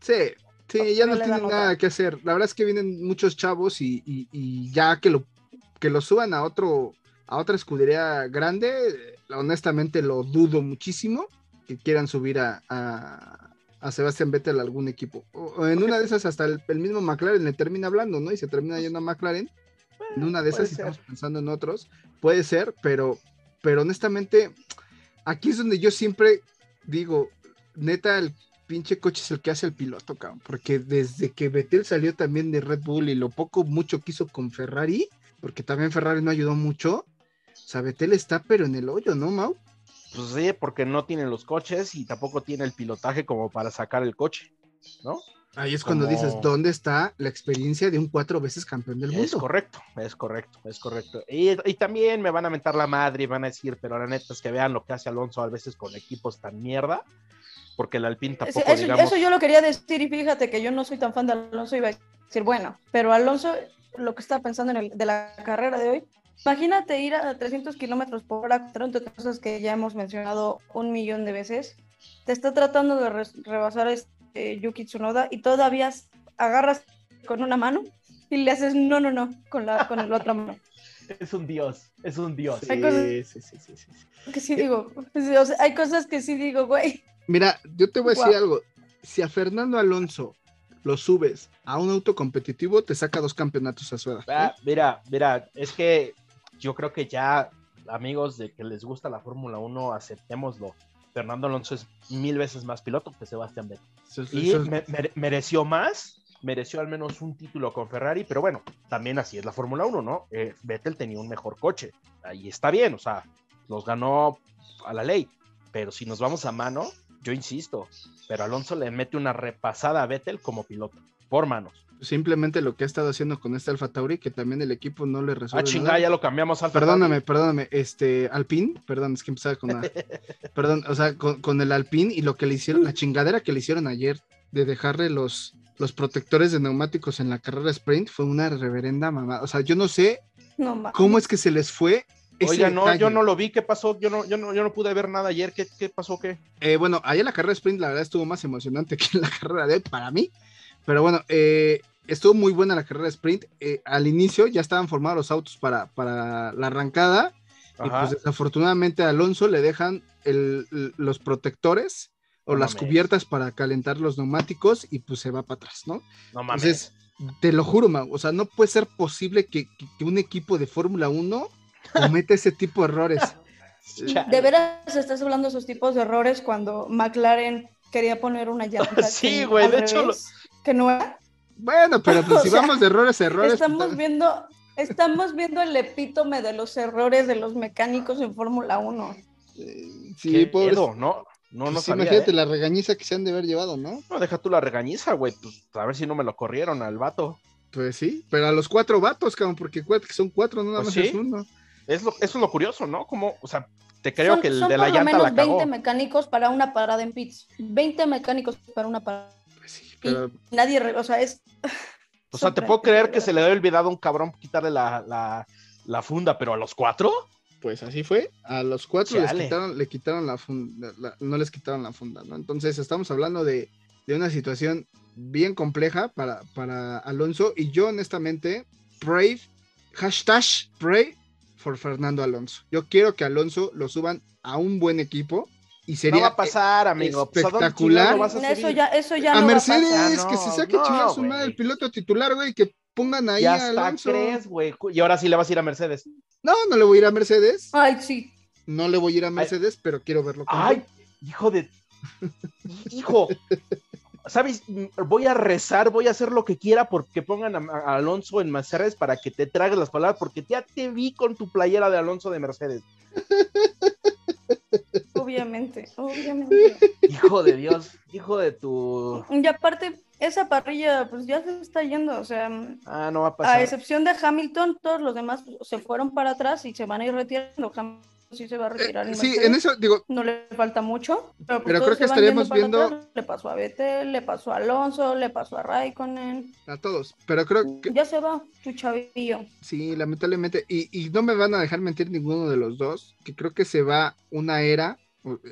Sí, sí, ya no tienen nada que hacer. La verdad es que vienen muchos chavos y, y- y ya que lo, que lo suban a otro, a otra escudería grande, eh, honestamente lo dudo muchísimo que quieran subir a, a, a Sebastián Vettel a algún equipo. O, en una de esas hasta el, el mismo McLaren le termina hablando, ¿no? Y se termina yendo a McLaren. En una de esas, si estamos pensando en otros, puede ser, pero, pero honestamente, aquí es donde yo siempre digo, neta, el pinche coche es el que hace el piloto, cabrón, porque desde que Vettel salió también de Red Bull y lo poco mucho que hizo con Ferrari, porque también Ferrari no ayudó mucho, o sea, Vettel está pero en el hoyo, ¿no, Mau? Pues sí, porque no tiene los coches y tampoco tiene el pilotaje como para sacar el coche, ¿no? Ahí es cuando dices, ¿dónde está la experiencia de un cuatro veces campeón del Es mundo? correcto, es correcto, es correcto. Y, y también me van a mentar la madre y van a decir, pero la neta es que vean lo que hace Alonso a veces con equipos tan mierda. porque el Alpine Sí, tampoco, eso, digamos. eso yo lo quería decir y fíjate que yo no soy tan fan de Alonso, iba a decir, bueno, pero Alonso, lo que estaba pensando en el, de la carrera de hoy, imagínate ir a 300 kilómetros por hora, entre cosas que ya hemos mencionado un millón de veces, te está tratando de res- rebasar este Yuki Tsunoda y todavía agarras con una mano y le haces no, no, no, con la, con la otra mano. Es un dios, es un dios. Sí, Hay cosas- sí, sí, sí, sí. Que sí digo, sí, o sea, hay cosas que sí digo, güey. Mira, yo te voy a decir Guau. algo. Si a Fernando Alonso lo subes a un auto competitivo, te saca dos campeonatos a su edad. ¿eh? Ah, mira, mira, es que yo creo que ya, amigos de que les gusta la Fórmula 1, aceptémoslo. Fernando Alonso es mil veces más piloto que Sebastián Vettel. Y me- mereció más, mereció al menos un título con Ferrari, pero bueno, también así es la Fórmula 1, ¿no? Eh, Vettel tenía un mejor coche, ahí está bien, o sea, los ganó a la ley, pero si nos vamos a mano, yo insisto, pero Alonso le mete una repasada a Vettel como piloto, por manos. Simplemente lo que ha estado haciendo con este Alfa Tauri, que también el equipo no le Ah, resuelve. chingada, nada. ya lo cambiamos al Perdóname, perdóname, este, Alpine, perdón, es que empezaba con la, perdón, o sea, con, con el Alpine y lo que le hicieron, la chingadera que le hicieron ayer de dejarle los, los protectores de neumáticos en la carrera sprint fue una reverenda mamá. O sea, yo no sé No cómo es que se les fue. ese Oiga, no, detalle. yo no lo vi, ¿qué pasó? Yo no, yo no, yo no pude ver nada ayer, ¿qué, qué pasó? ¿Qué? Eh, bueno, ayer la carrera sprint la verdad estuvo más emocionante que la carrera de hoy para mí, pero bueno, eh, estuvo muy buena la carrera sprint. Eh, al inicio ya estaban formados los autos para, para la arrancada y pues desafortunadamente a Alonso le dejan el- los protectores o No las mames. cubiertas para calentar los neumáticos y pues se va para atrás, ¿no? no mames. Entonces, te lo juro, Mau, o sea, no puede ser posible que, que- que un equipo de Fórmula 1 cometa ese tipo de errores. ¿De veras estás hablando de esos tipos de errores cuando McLaren quería poner una llanta? Sí, güey, de hecho Que no era. Bueno, pero pues si sea, vamos de errores a errores. Estamos pues, viendo, estamos viendo el epítome de los errores de los mecánicos en Fórmula 1. eh, ¿Qué sí, pobre. No, no, no pues, sabía, imagínate ¿eh? la regañiza que se han de haber llevado, ¿no? No, deja tú la regañiza, güey. Pues a ver si no me lo corrieron al vato. Pues sí, pero a los cuatro vatos, cabrón, porque son cuatro, no nada Pues más sí. es uno. Es lo, eso es lo curioso, ¿no? Como, o sea, te creo son que el son de la por lo llanta menos la cagó. 20 mecánicos para una parada en pits. 20 mecánicos para una parada. Y nadie, re- o sea, es... O sea, te puedo creer que se le había olvidado a un cabrón quitarle la, la, la funda, pero a los cuatro. pues así fue. A los cuatro les quitaron, le quitaron la funda, la- no les quitaron la funda, ¿no? Entonces estamos hablando de, de una situación bien compleja para, para Alonso y yo honestamente, pray, hashtag pray for Fernando Alonso. Yo quiero que Alonso lo suban a un buen equipo y sería no va a pasar, amigo. Pues, ¿a dónde espectacular. chingado vas a Eso ya, eso ya a no Mercedes, va a pasar. pasar. que se saque no, chingar su madre el piloto titular, güey, que pongan ahí Y a crees, güey. Y ahora sí le vas a ir a Mercedes. No, no le voy a ir a Mercedes, Ay, sí. no le voy a ir a Mercedes, pero quiero verlo Ay, hijo de. Hijo. ¿Sabes? Voy a rezar, voy a hacer lo que quiera porque pongan a, a Alonso en Mercedes para que te tragues las palabras, porque ya te vi con tu playera de Alonso de Mercedes. Obviamente, obviamente. Hijo de Dios, hijo de tu. Y aparte, esa parrilla, pues ya se está yendo, o sea, Ah, no va a a pasar. excepción de Hamilton, todos los demás se fueron para atrás y se van a ir retirando. Hamilton sí se va a retirar. Eh, sí, Mercedes. en eso digo, No le falta mucho, pero, pues Pero creo que estaríamos viendo- atrás. Le pasó a Vettel, le pasó a Alonso, le pasó a Raikkonen. a todos, pero creo que Ya se va, tu chavillo. sí, lamentablemente, y, y no me van a dejar mentir ninguno de los dos, que creo que se va una era,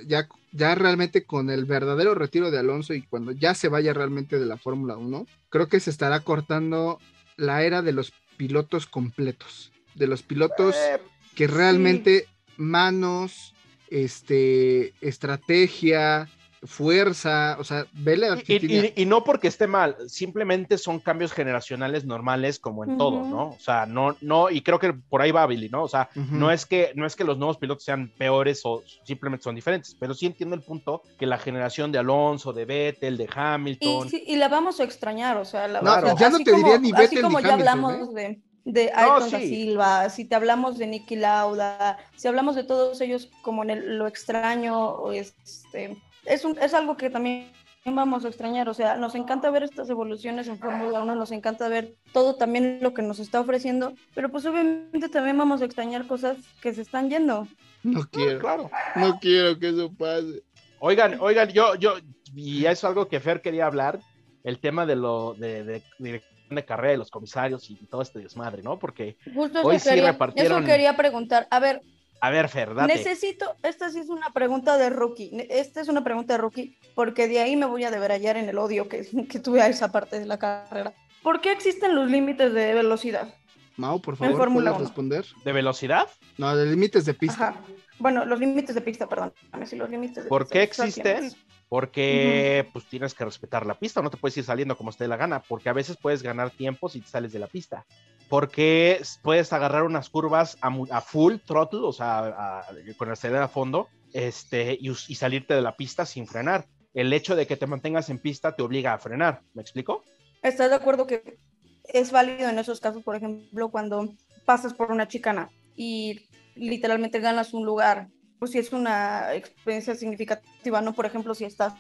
ya, ya realmente con el verdadero retiro de Alonso y cuando ya se vaya realmente de la Fórmula 1, creo que se estará cortando la era de los pilotos completos, de los pilotos Eh, que realmente manos, este, estrategia, fuerza, o sea, vele a Y, y- y- y no porque esté mal, simplemente son cambios generacionales normales como en todo. ¿no? O sea, no, no, y creo que por ahí va Billy, ¿no? O sea, no es que, no es que los nuevos pilotos sean peores o simplemente son diferentes, pero sí entiendo el punto que la generación de Alonso, de Vettel, de Y, Hamilton, sí, y la vamos a extrañar, o sea, la No, o sea, ya no así te diría como- ni Así Vettel como ni ya Hamilton, hablamos de, de No, Ayrton sí. Silva, si te hablamos de Nicky Lauda, si hablamos de todos ellos como en el- lo extraño, o este, es, un, es algo que también vamos a extrañar, o sea, nos encanta ver estas evoluciones en Fórmula 1, nos encanta ver todo también lo que nos está ofreciendo, pero pues obviamente también vamos a extrañar cosas que se están yendo. No quiero, claro. no quiero que eso pase. Oigan, oigan, yo, yo, y es algo que Fer quería hablar, el tema de lo de, de dirección de carrera de los comisarios y todo este desmadre, ¿no? Porque, Justo Hoy eso, sí quería, repartieron- eso quería preguntar. A ver, a ver, Fer, date. necesito, esta sí es una pregunta de rookie. Esta es una pregunta de rookie porque de ahí me voy a deber hallar en el odio que, que tuve a esa parte de la carrera. ¿Por qué existen los límites de velocidad? Mau, por En favor, Fórmula ¿puedes responder? ¿De velocidad? No, de límites de pista. Ajá. Bueno, los límites de pista, perdón. Sí, los límites de ¿Por pista, qué los Porque pues tienes que respetar la pista, no te puedes ir saliendo como te dé la gana, porque a veces puedes ganar tiempo si te sales de la pista. Porque puedes agarrar unas curvas a, full throttle, o sea, a- con el acelerador a fondo, este, y, y salirte de la pista sin frenar. El hecho de que te mantengas en pista te obliga a frenar, ¿me explico? ¿Estás de acuerdo que es válido en esos casos, por ejemplo, cuando pasas por una chicana y literalmente ganas un lugar? Pues si es una experiencia significativa, ¿no? Por ejemplo, si estás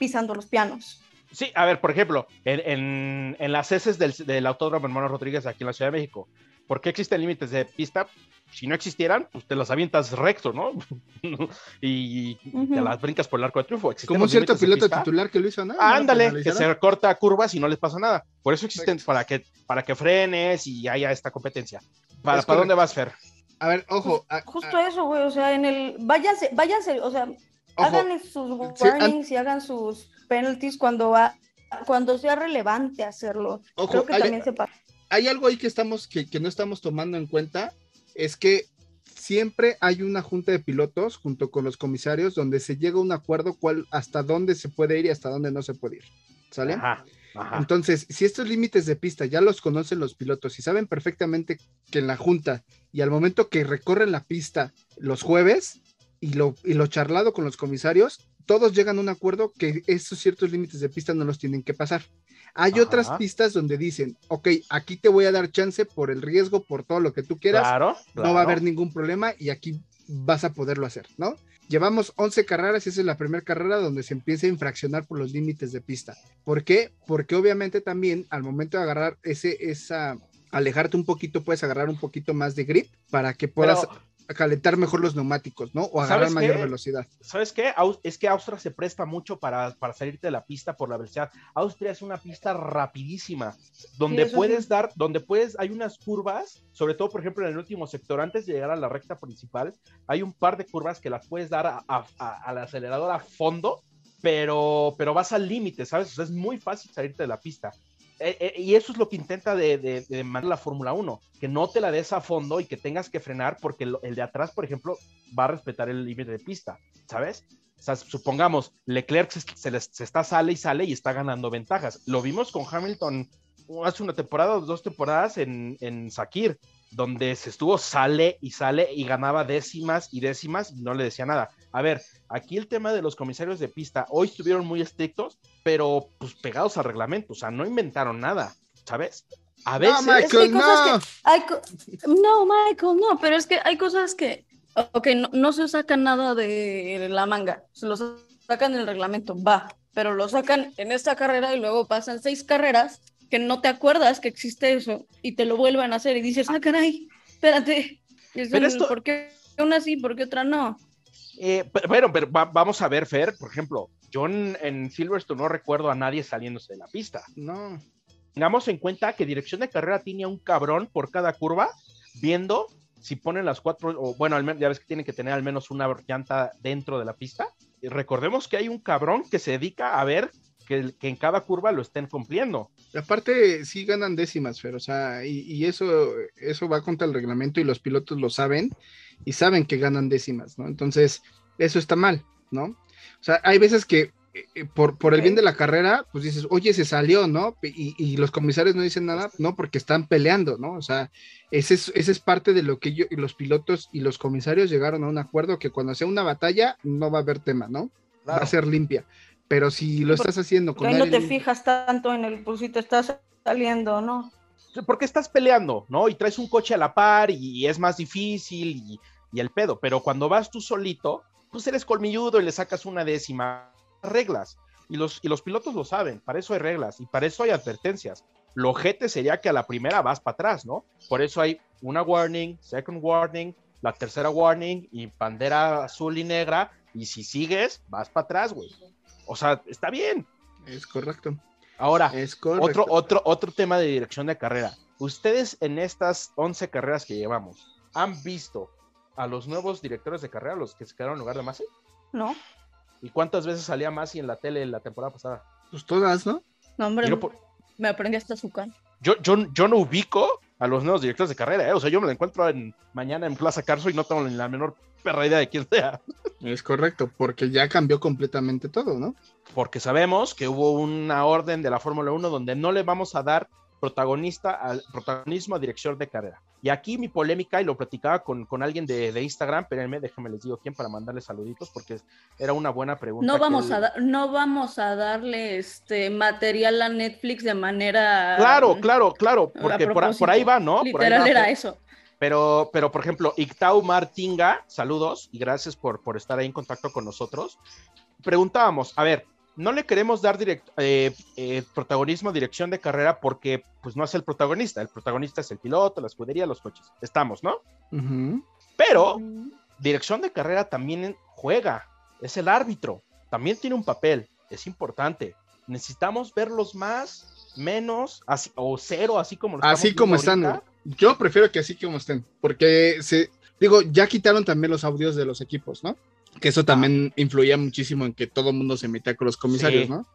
pisando los pianos. Sí, a ver, por ejemplo, en, en- en las heces del, del Autódromo Hermano Rodríguez aquí en la Ciudad de México, ¿por qué existen límites de pista? Si no existieran, pues te las avientas recto, ¿no? y te Ujú. las brincas por el arco de triunfo. ¿Existen Como cierto piloto titular que lo hizo, ¿no? ¿No lo Ándale, que se corta curvas y no les pasa nada. Por eso existen para que, para que frenes y haya esta competencia. ¿Para, Es ¿para dónde vas, Fer? A ver, ojo. a- Justo a- eso, güey, o sea, en el... Váyanse, váyanse, o sea, ojo. hagan sus Sí, warnings y hagan sus penalties cuando, va- cuando sea relevante hacerlo. Ojo, Creo que hay- también se pasa. hay algo ahí que estamos que, que no estamos tomando en cuenta es que siempre hay una junta de pilotos junto con los comisarios donde se llega a un acuerdo cuál hasta dónde se puede ir y hasta dónde no se puede ir. ¿Sale? Ajá, ajá. Entonces, si estos límites de pista ya los conocen los pilotos y saben perfectamente que en la junta y al momento que recorren la pista los jueves y lo, y lo charlado con los comisarios, todos llegan a un acuerdo que esos ciertos límites de pista no los tienen que pasar. Hay Ajá. otras pistas donde dicen, ok, aquí te voy a dar chance por el riesgo, por todo lo que tú quieras, Claro, no va a haber ningún problema y aquí vas a poderlo hacer, ¿no? Llevamos 11 carreras y esa es la primera carrera donde se empieza a infraccionar por los límites de pista. ¿Por qué? Porque obviamente también al momento de agarrar ese, esa, alejarte un poquito, puedes agarrar un poquito más de grip para que puedas calentar mejor los neumáticos, ¿no? O agarrar ¿Sabes mayor qué? velocidad. ¿Sabes qué? Es que Austria se presta mucho para, para salirte de la pista por la velocidad. Austria es una pista rapidísima, donde puedes sí. dar, donde puedes, hay unas curvas, sobre todo, por ejemplo, en el último sector, antes de llegar a la recta principal, hay un par de curvas que las puedes dar a- a- a- al acelerador a fondo, pero, pero vas al límite, ¿sabes? O sea, es muy fácil salirte de la pista. Eh, eh, y eso es lo que intenta de, de, mandar la Fórmula 1, que no te la des a fondo y que tengas que frenar porque el, de atrás, por ejemplo, va a respetar el límite de pista, ¿sabes? O sea, supongamos, Leclerc se, les- está sale y sale y está ganando ventajas. Lo vimos con Hamilton hace una temporada o dos temporadas en, en Sakir, donde se estuvo sale y sale y ganaba décimas y décimas y no le decía nada. A ver, aquí el tema de los comisarios de pista, hoy estuvieron muy estrictos, pero pues pegados al reglamento, o sea, no inventaron nada, ¿sabes? A veces... no, es que hay Michael, cosas no. Hay co- no, Michael, no, pero es que hay cosas que, ok, no, no se saca nada de la manga, se lo sacan del reglamento, va, pero lo sacan en esta carrera y luego pasan seis carreras que no te acuerdas que existe eso y te lo vuelven a hacer y dices, ah, caray, espérate, y es Pero esto- ¿por qué una sí, por qué otra no? Eh, pero, bueno, pero va- vamos a ver, Fer, por ejemplo, yo en, en Silverstone no recuerdo a nadie saliéndose de la pista. No. Tengamos en cuenta que dirección de carrera tiene un cabrón por cada curva, viendo si ponen las cuatro, o bueno, al menos, ya ves que tienen que tener al menos una llanta dentro de la pista. Y recordemos que hay un cabrón que se dedica a ver que, que en cada curva lo estén cumpliendo. Y Aparte, sí ganan décimas, pero, o sea, y, y eso, eso va contra el reglamento y los pilotos lo saben y saben que ganan décimas, ¿no? Entonces, eso está mal, ¿no? O sea, hay veces que eh, por, por el bien de la carrera, pues dices, oye, se salió, ¿no? Y, y los comisarios no dicen nada, no, porque están peleando, ¿no? O sea, ese es, ese es parte de lo que ellos- los pilotos y los comisarios llegaron a un acuerdo que cuando sea una batalla no va a haber tema, ¿no? Va a ser limpia. Pero si lo estás haciendo con ahí no te fijas tanto en el, pues si te estás saliendo, ¿no? Porque estás peleando, ¿no? Y traes un coche a la par y, es más difícil y, y el pedo. Pero cuando vas tú solito, pues eres colmilludo y le sacas una décima. Reglas. Y los, y los pilotos lo saben. Para eso hay reglas y para eso hay advertencias. Lo ojete sería que a la primera vas para atrás, ¿no? Por eso hay una warning, second warning, la tercera warning y bandera azul y negra. Y si sigues, vas para atrás, güey. O sea, está bien. Es correcto. Ahora, Es correcto. otro, otro, otro tema de dirección de carrera. Ustedes en estas 11 carreras que llevamos, ¿han visto a los nuevos directores de carrera, los que se quedaron en lugar de Masi? No, ¿Y cuántas veces salía Masi en la tele la temporada pasada? Pues todas, ¿no? no, hombre, por- me aprendí hasta azúcar. yo, yo, yo no ubico a los nuevos directores de carrera, ¿eh? O sea, yo me lo encuentro en, mañana en Plaza Carso y no tengo ni la menor perra idea de quién sea. Es correcto, porque ya cambió completamente todo, ¿no? Porque sabemos que hubo una orden de la Fórmula 1 donde no le vamos a dar protagonista al protagonismo a dirección de carrera. Y aquí mi polémica, y lo platicaba con, con alguien de, de Instagram, espérenme, déjenme les digo quién para mandarle saluditos, porque era una buena pregunta. No que vamos, él- a no vamos a darle este material a Netflix de manera. Claro, claro, claro, a porque por, por ahí va, ¿no? Por ahí Literal va, era eso. Pero, pero, por ejemplo, Ictau Martinga, saludos y gracias por, por estar ahí en contacto con nosotros. Preguntábamos, a ver, no le queremos dar direct- eh, eh, protagonismo dirección de carrera porque pues no es el protagonista, el protagonista es el piloto, la escudería, los coches. Estamos, ¿no? Pero dirección de carrera también juega, es el árbitro, también tiene un papel, es importante. Necesitamos verlos más, menos, así, o cero, así como lo Así como están. ahorita. Yo prefiero que así como estén, porque se, digo, ya quitaron también los audios de los equipos, ¿no? Que eso también influía muchísimo en que todo el mundo se metía con los comisarios, Sí. ¿no?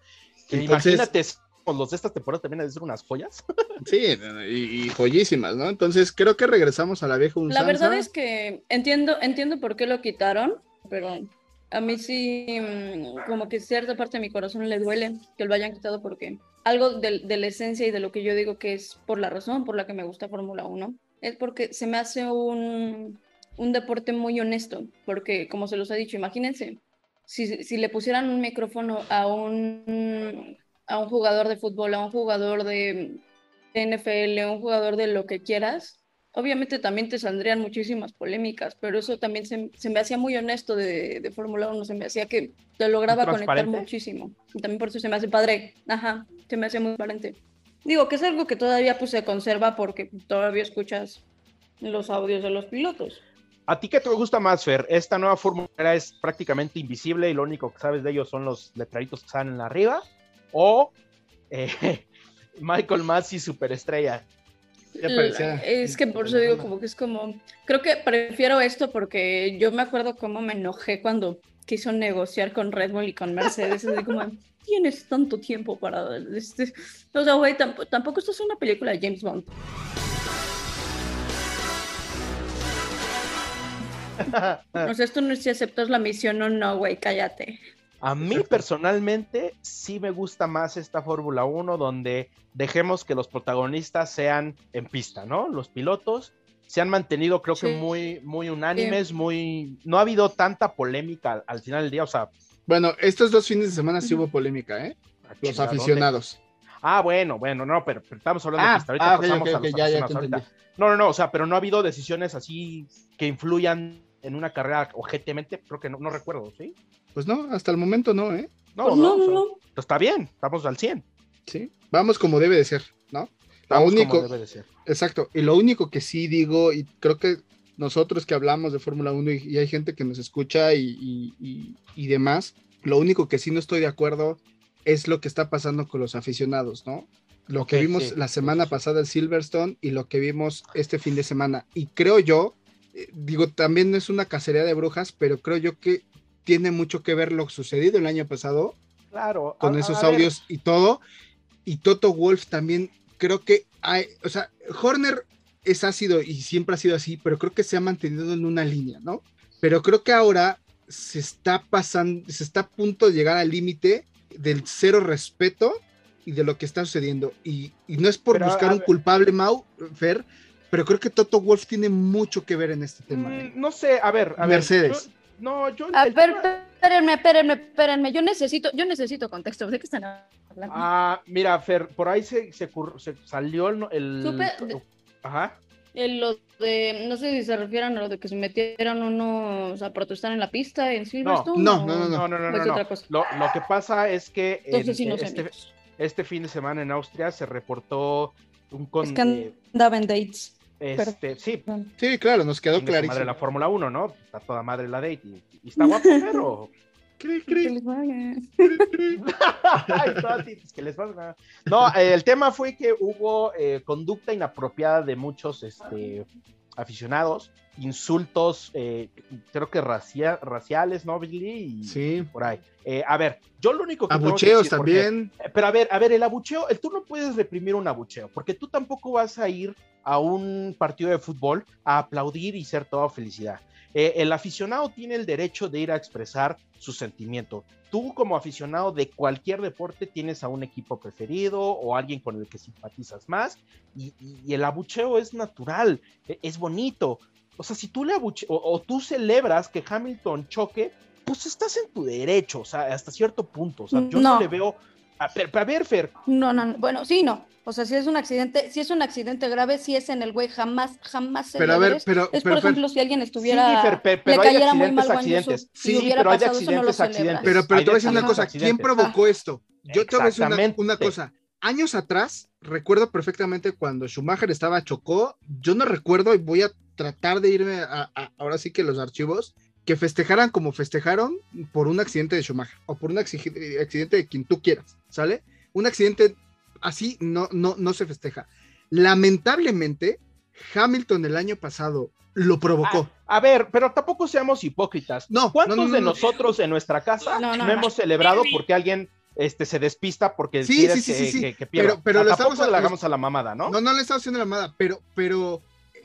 Entonces- Imagínate, los de esta temporada también han de ser unas joyas. Sí, y, y joyísimas, ¿no? Entonces creo que regresamos a la vieja La usanza. verdad es que entiendo, entiendo por qué lo quitaron, pero a mí sí, mm, como que cierta parte de mi corazón le duele que lo hayan quitado porque algo de, de la esencia y de lo que yo digo que es por la razón por la que me gusta Fórmula 1, es porque se me hace un, un deporte muy honesto, porque como se los ha dicho, imagínense, si, si le pusieran un micrófono a un, a un jugador de fútbol, a un jugador de NFL, a un jugador de lo que quieras, obviamente también te saldrían muchísimas polémicas, pero eso también se, se me hacía muy honesto de, de Fórmula 1, se me hacía que te lograba conectar muchísimo. Y también por eso se me hace padre, ajá, se me hace muy transparente. Digo que es algo que todavía pues se conserva porque todavía escuchas los audios de los pilotos. ¿A ti qué te gusta más, Fer? ¿Esta nueva fórmula es prácticamente invisible y lo único que sabes de ellos son los letreritos que salen arriba? ¿O eh, Michael Massey, superestrella? Es que por eso digo como que es como, creo que prefiero esto porque yo me acuerdo cómo me enojé cuando quiso negociar con Red Bull y con Mercedes, así como, tienes tanto tiempo para... Este... O sea, güey, tamp- tampoco esto es una película de James Bond. O sea, esto no es si aceptas la misión o no, güey, cállate. A mí personalmente sí me gusta más esta Fórmula 1 donde dejemos que los protagonistas sean en pista, ¿no? Los pilotos se han mantenido creo que muy, muy unánimes, muy... No ha habido tanta polémica al, al final del día, o sea... Bueno, estos dos fines de semana sí hubo polémica, ¿eh? Los chinga, ¿dónde? aficionados. Ah, bueno, bueno, no, pero, pero estamos hablando de Ah, pista. Ahorita ah, pasamos ok, a ok, los ya, ya entendí. No, no, no, o sea, pero no ha habido decisiones así que influyan en una carrera objetivamente, creo que no, no recuerdo, ¿sí? Pues no, hasta el momento no, ¿eh? No, Pues no, no, o sea, no. pues está bien, estamos al 100. Sí. Vamos como debe de ser, ¿no? Lo Vamos único, como debe de ser. exacto. Y lo único que sí digo, y creo que nosotros que hablamos de Fórmula 1 y, y hay gente que nos escucha y, y- y- y demás, lo único que sí no estoy de acuerdo es lo que está pasando con los aficionados, ¿no? Lo que vimos sí, la semana sí. pasada en Silverstone y lo que vimos este fin de semana. Y creo yo, eh, digo, también no es una cacería de brujas, pero creo yo que tiene mucho que ver lo sucedido el año pasado Claro. con a- a esos ver, audios y todo. Y Toto Wolf también, creo que hay, o sea, Horner es ácido y siempre ha sido así, pero creo que se ha mantenido en una línea, ¿no? Pero creo que ahora se está pasando, se está a punto de llegar al límite del cero respeto y de lo que está sucediendo. Y, y no es por Pero, buscar un culpable, Mau, Fer, pero creo que Toto Wolf tiene mucho que ver en este tema. mm, ¿eh? no sé, a ver, a Mercedes. ver. yo- no, yo. A ver, tema- espérenme, espérenme, espérenme. Yo necesito, yo necesito contexto. ¿De qué están hablando? Ah, mira, Fer, por ahí se, se, se salió el. el- Supe- Ajá. Eh, lo de, no sé si se refieren a lo de que se metieron unos a protestar en la pista en Silverstone. no, o- no, no, No, no, no, no. Lo, lo que pasa es que en- sí este, este fin de semana en Austria se reportó un con, Es que andaba en dates. Este, sí, Sí, claro, nos quedó su madre clarísimo. la Fórmula 1, ¿no? Está toda madre la date y, y está guapo, pero. Cri, Que les titas, que les valga. No, eh, el tema fue que hubo eh, conducta inapropiada de muchos este, aficionados, insultos, eh, creo que racia- raciales, ¿no, Billy? Y Sí. por ahí. Eh, a ver, yo lo único que. tengo que Abucheos decir, también. Pero a ver, a ver, el abucheo, el, tú no puedes reprimir un abucheo, porque tú tampoco vas a ir a un partido de fútbol a aplaudir y ser toda felicidad. Eh, el aficionado tiene el derecho de ir a expresar su sentimiento. Tú como aficionado de cualquier deporte tienes a un equipo preferido o alguien con el que simpatizas más y, y- y el abucheo es natural, e- es bonito. O sea, si tú le abuche o, o tú celebras que Hamilton choque, pues estás en tu derecho, o sea, hasta cierto punto. O sea, yo no, No. le veo. A, a ver, Fer, No, no, no, bueno, sí, no. O sea, si es un accidente, si es un accidente grave, si es en el güey, jamás, jamás se Pero a ver, pero, Es, pero, por Fer, ejemplo, si alguien sí, estuviera, le hay cayera muy mal accidentes. Guanyuso, Sí, hubiera pero hay pasado accidentes, accidentes. pero, pero Hay te voy a decir una cosa. ¿Quién provocó esto? Yo te voy a decir una, cosa. Años atrás, recuerdo perfectamente cuando Schumacher estaba chocó. Yo no recuerdo y voy a tratar de irme a, a- ahora sí que los archivos que festejaran como festejaron por un accidente de Schumacher o por un acci- accidente de quien tú quieras, ¿sale? Un accidente así no, no, no se festeja. Lamentablemente, Hamilton el año pasado lo provocó. A ver, pero tampoco seamos hipócritas. No, ¿Cuántos no, no, de no. nosotros en nuestra casa No, no, no, no. hemos celebrado porque alguien este, se despista porque Sí, quiere sí, sí, que, sí, sí. que- que pierda? Pero- pero Ah, lo tampoco estamos- le hagamos a la mamada, ¿no? No, no le estaba haciendo la mamada, pero, pero,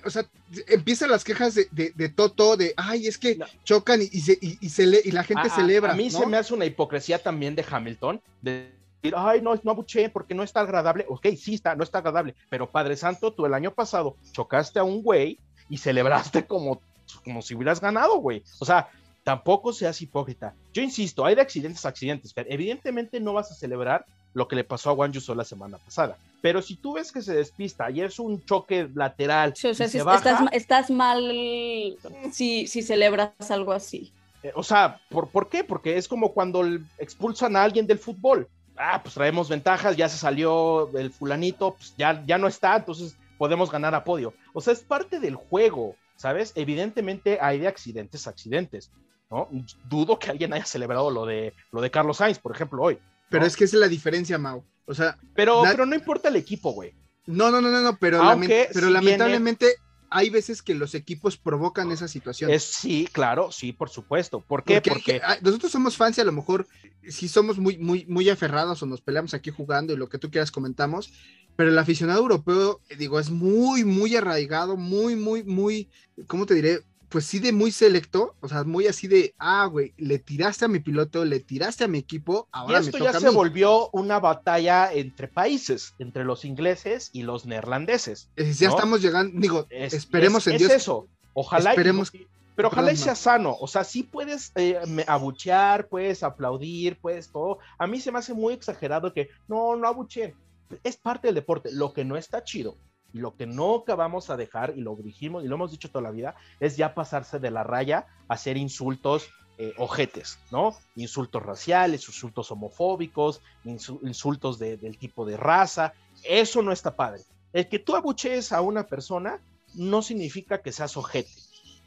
o sea, empiezan las quejas de, de, de Toto, de, ay, es que No. chocan y, y se, y, y cele- y la gente A- celebra. A, mí ¿no? se me hace una hipocresía también de Hamilton, de decir, ay, no, no abuché porque no está agradable. Ok, sí está, no está agradable, pero Padre Santo, tú el año pasado chocaste a un güey y celebraste como, como si hubieras ganado, güey. O sea, tampoco seas hipócrita. Yo insisto, hay de accidentes a accidentes, Fer. Evidentemente no vas a celebrar lo que le pasó a Juan Yuso la semana pasada. Pero si tú ves que se despista y es un choque lateral, Sí, o sea, y si se baja, estás mal si, si celebras algo así. Eh, o sea, ¿por, ¿por qué? Porque es como cuando expulsan a alguien del fútbol. Ah, pues traemos ventajas, ya se salió el fulanito, pues ya, ya no está, entonces podemos ganar a podio. O sea, es parte del juego, ¿sabes? Evidentemente hay de accidentes accidentes, ¿no? Dudo que alguien haya celebrado lo de, lo de Carlos Sainz, por ejemplo, hoy. Pero es que esa es la diferencia, Mau. O sea, Pero, pero no importa el equipo, güey. no, no, no, no, no, pero, Aunque lament- pero lamentablemente hay veces que los equipos provocan esa situación. Es sí, claro, sí, por supuesto. ¿Por qué? Porque, Porque, ah, nosotros somos fans y a lo mejor sí somos muy, muy, muy aferrados o nos peleamos aquí jugando y lo que tú quieras comentamos, pero el aficionado europeo, digo, es muy, muy arraigado, muy, muy, muy, ¿cómo te diré? Pues sí de muy selecto, o sea, muy así de, ah, güey, le tiraste a mi piloto, le tiraste a mi equipo, Y ahora me esto toca ya a se volvió una batalla entre países, entre los ingleses y los neerlandeses. Eh, Ya ¿no? estamos llegando, digo, Es- esperemos es- en es Dios. eso. Ojalá. y- Esperemos- pero ojalá y sea sano. O sea, sí puedes eh, abuchear, puedes aplaudir, puedes todo. A mí se me hace muy exagerado que no, no abucheen. Es parte del deporte. Lo que no está chido y lo que no acabamos a dejar, y lo dijimos y lo hemos dicho toda la vida, es ya pasarse de la raya a hacer insultos eh, ojetes, ¿no? Insultos raciales, insultos homofóbicos, insu- insultos de- del tipo de raza. Eso no está padre. El que tú abuchees a una persona no significa que seas ojete,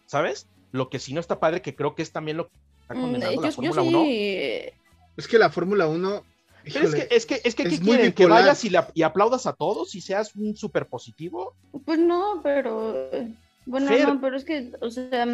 ¿sabes? Lo que sí no está padre, que creo que es también lo que está Mm, condenando yo, la yo Fórmula sí, 1. Es que la Fórmula 1, Pero es que, es que, es que, es ¿qué muy quieren? ¿Que vayas y, le- y aplaudas a todos y seas un súper positivo? Pues no, pero bueno, Fer. no, pero es que, o sea,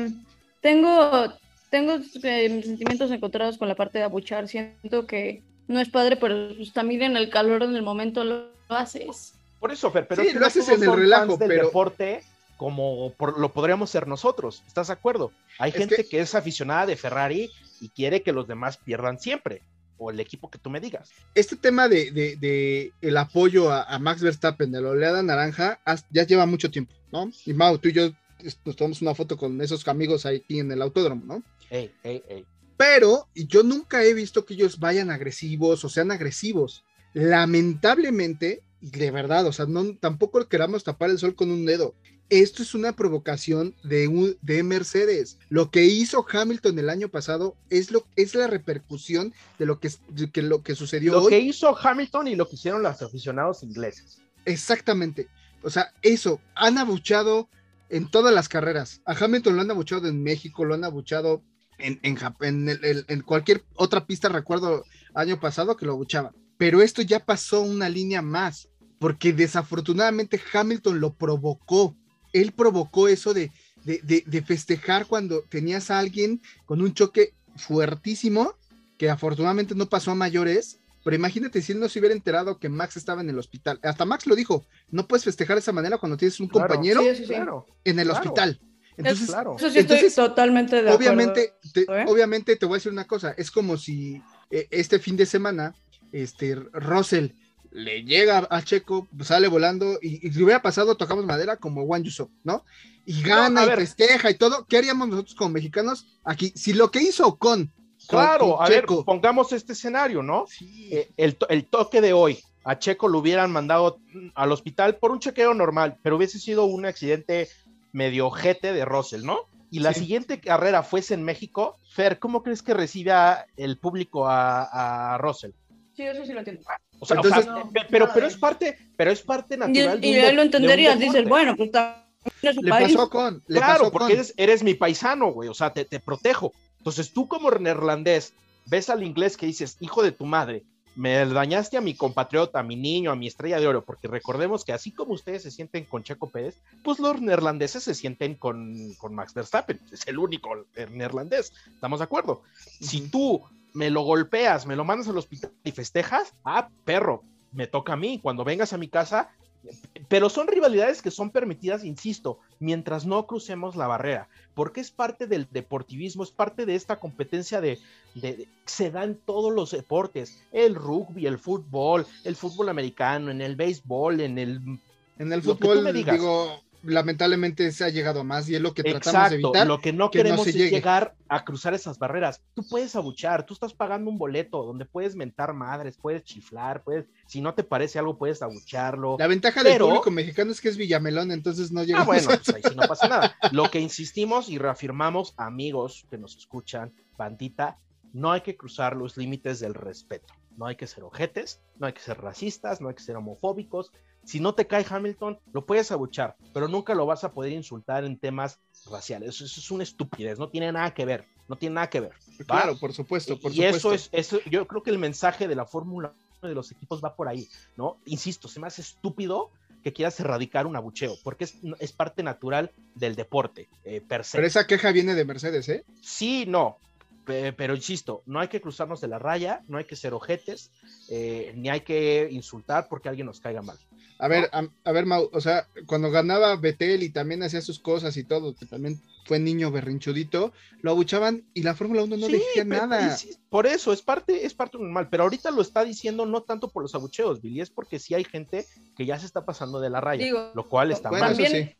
tengo, tengo eh, sentimientos encontrados con la parte de abuchar. Siento que no es padre, pero pues, también en el calor en el momento lo, lo haces. Por eso, Fer, pero Sí, es que lo no haces todos en el relajo, del pero- deporte como por- lo podríamos ser nosotros. ¿Estás de acuerdo? Hay Es gente que- que... es aficionada de Ferrari y quiere que los demás pierdan siempre, o el equipo que tú me digas. este tema de, de- de el apoyo a, a Max Verstappen de la oleada naranja ya lleva mucho tiempo, ¿no? Y Mau, tú y yo nos tomamos una foto con esos amigos aquí en el autódromo, ¿no? Ey, ey, ey. Pero yo nunca he visto que ellos vayan agresivos o sean agresivos. Lamentablemente, y de verdad, o sea, no, tampoco queramos tapar el sol con un dedo. Esto es una provocación de, un- de Mercedes. Lo que hizo Hamilton el año pasado es, lo, es la repercusión de lo que, de que, lo que sucedió Lo hoy. que hizo Hamilton y lo que hicieron los aficionados ingleses. Exactamente. O sea, eso, han abuchado en todas las carreras. A Hamilton lo han abuchado en México, lo han abuchado en, en, Jap- en el- el- en cualquier otra pista, recuerdo año pasado que lo abuchaban. Pero esto ya pasó una línea más, porque desafortunadamente Hamilton lo provocó. Él provocó eso de, de, de- de festejar cuando tenías a alguien con un choque fuertísimo, que afortunadamente no pasó a mayores. Pero imagínate si él no se hubiera enterado que Max estaba en el hospital. Hasta Max lo dijo, no puedes festejar de esa manera cuando tienes un Claro. compañero Sí, sí, sí. Claro, en el claro. hospital. Entonces, claro. Eso sí Entonces, estoy totalmente de acuerdo. obviamente, te, ¿eh? obviamente te voy a decir una cosa, es como si eh, este fin de semana, este Russell le llega a Checo, sale volando y, y le hubiera pasado, tocamos madera como Juan Yusuf, ¿no? Y gana a y festeja y todo. ¿Qué haríamos nosotros como mexicanos aquí? Si lo que hizo con, Claro, con a ver, pongamos este escenario, ¿no? sí, Eh, el, el toque de hoy, a Checo lo hubieran mandado al hospital por un chequeo normal, pero hubiese sido un accidente medio jete de Russell, ¿no? Y la Sí. siguiente carrera fuese en México, Fer, ¿cómo crees que reciba el público a, a Russell? Sí, eso sí lo entiendo. O sea, o Entonces- sea, pe- pero, pero es parte, pero es parte Y, natural. de y un de- él lo de un entenderías, dices, bueno, pues también es su le país. pasó con, le claro, pasó porque con. eres, eres mi paisano, güey, o sea, te, te protejo. Entonces tú como neerlandés ves al inglés que dices, hijo de tu madre, me dañaste a mi compatriota, a mi niño, a mi estrella de oro, porque recordemos que así como ustedes se sienten con Checo Pérez, pues los neerlandeses se sienten con, con Max Verstappen, es el único neerlandés, ¿estamos de acuerdo? Si tú me lo golpeas, me lo mandas al hospital y festejas, ah, perro, me toca a mí, cuando vengas a mi casa, pero son rivalidades que son permitidas, insisto, mientras no crucemos la barrera, porque es parte del deportivismo, es parte de esta competencia de, de- de- se da en todos los deportes, el rugby, el fútbol, el fútbol americano, en el béisbol, en el... En el fútbol, digo, lamentablemente se ha llegado a más y es lo que tratamos de evitar. lo que no que no queremos es llegue. llegar a cruzar esas barreras. Tú puedes abuchar, tú estás pagando un boleto donde puedes mentar madres, puedes chiflar, puedes, si no te parece algo, puedes abucharlo. La ventaja del Pero- público mexicano es que es Villamelón, entonces no llegamos Ah, bueno, a- pues ahí sí no pasa nada. Lo que insistimos y reafirmamos, amigos que nos escuchan, bandita, no hay que cruzar los límites del respeto. No hay que ser ojetes, no hay que ser racistas, no hay que ser homofóbicos. Si no te cae Hamilton, lo puedes abuchar, pero nunca lo vas a poder insultar en temas raciales. Eso, eso es una estupidez, no tiene nada que ver, no tiene nada que ver. ¿va? Claro, por supuesto, por y supuesto. eso es, eso, yo creo que el mensaje de la Fórmula 1 de los equipos va por ahí, ¿no? Insisto, se me hace estúpido que quieras erradicar un abucheo, porque es, es parte natural del deporte, eh, per se. Pero esa queja viene de Mercedes, ¿eh? Sí, no, pero insisto, no hay que cruzarnos de la raya, no hay que ser ojetes, eh, ni hay que insultar porque alguien nos caiga mal. A ver, a, a ver, Mau, o sea, cuando ganaba Betel y también hacía sus cosas y todo, que también fue niño berrinchudito, lo abuchaban y la Fórmula 1 no Sí, decía pero- nada. sí, por eso, es parte, es parte normal, pero ahorita lo está diciendo no tanto por los abucheos, Billy, es porque sí hay gente que ya se está pasando de la raya, Digo, lo cual está bueno, mal. también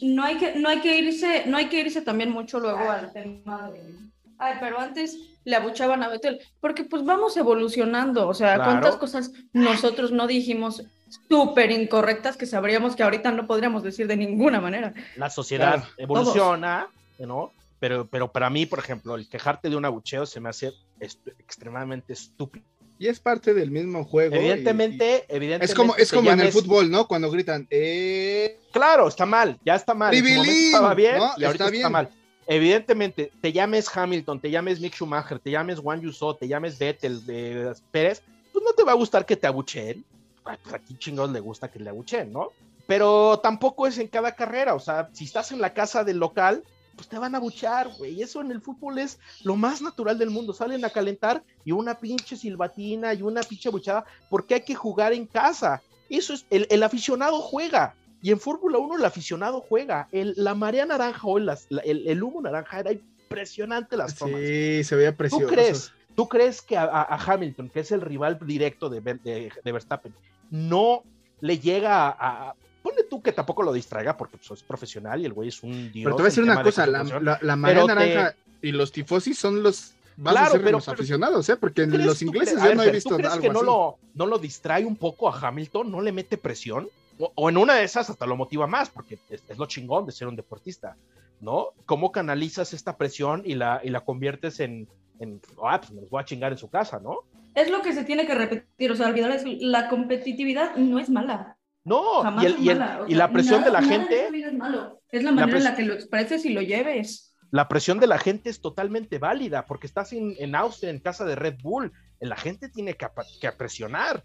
no hay que no hay que irse no hay que irse también mucho luego al tema de ay pero antes le abuchaban a Betel porque pues vamos evolucionando o sea Claro. cuántas cosas nosotros no dijimos súper incorrectas que sabríamos que ahorita no podríamos decir de ninguna manera la sociedad Claro, evoluciona, ¿no? Pero, pero para mí, por ejemplo, el quejarte de un abucheo se me hace est- extremadamente estúpido. Y es parte del mismo juego. Evidentemente, y- evidentemente. es como, es como en el fútbol, ¿no? Cuando gritan, eh, Claro, está mal, ya está mal. En su estaba bien ¿no? y ahorita Está está, bien. mal. Evidentemente, te llames Hamilton, te llames Mick Schumacher, te llames Juan Yuso, te llames Vettel, de Pérez, pues no te va a gustar que te abucheen. Ay, Pues aquí chingados le gusta que le abucheen, ¿no? Pero tampoco es en cada carrera, o sea, si estás en la casa del local, pues te van a abuchar, güey. Eso en el fútbol es lo más natural del mundo. Salen a calentar y una pinche silbatina y una pinche abuchada, porque hay que jugar en casa. Eso es, el aficionado juega. Y en Fórmula 1 el aficionado juega. El- la marea naranja o las- la- el, el humo naranja era impresionante las tomas. sí, se veía precioso. ¿Tú crees, ¿Tú crees que a, Hamilton, que es el rival directo de, de- de Verstappen, no le llega a, a- Ponle tú que tampoco lo distraiga porque pues, es profesional y el güey es un dios. Pero te voy a decir una de cosa, la, la, la marea te- naranja y los tifosis son los vas a ser pero- los pero- aficionados, ¿eh? Porque ¿Tú crees- los ingleses yo no he visto ¿Tú crees algo que no así. lo, no lo distrae un poco a Hamilton? ¿No le mete presión? O, o en una de esas hasta lo motiva más, porque es, es lo chingón de ser un deportista, ¿no? ¿Cómo canalizas esta presión y la, y la conviertes en, en, ah, pues me los voy a chingar en su casa, ¿no? es lo que se tiene que repetir o sea olvidar es la competitividad no es mala No, Jamás y, el- es y el- mala, o y la presión nada- de la gente, vida es malo. Es la manera en la que lo expreses y lo lleves. la presión de la gente es totalmente válida, porque estás en, en Austria, en casa de Red Bull, la gente tiene que presionar.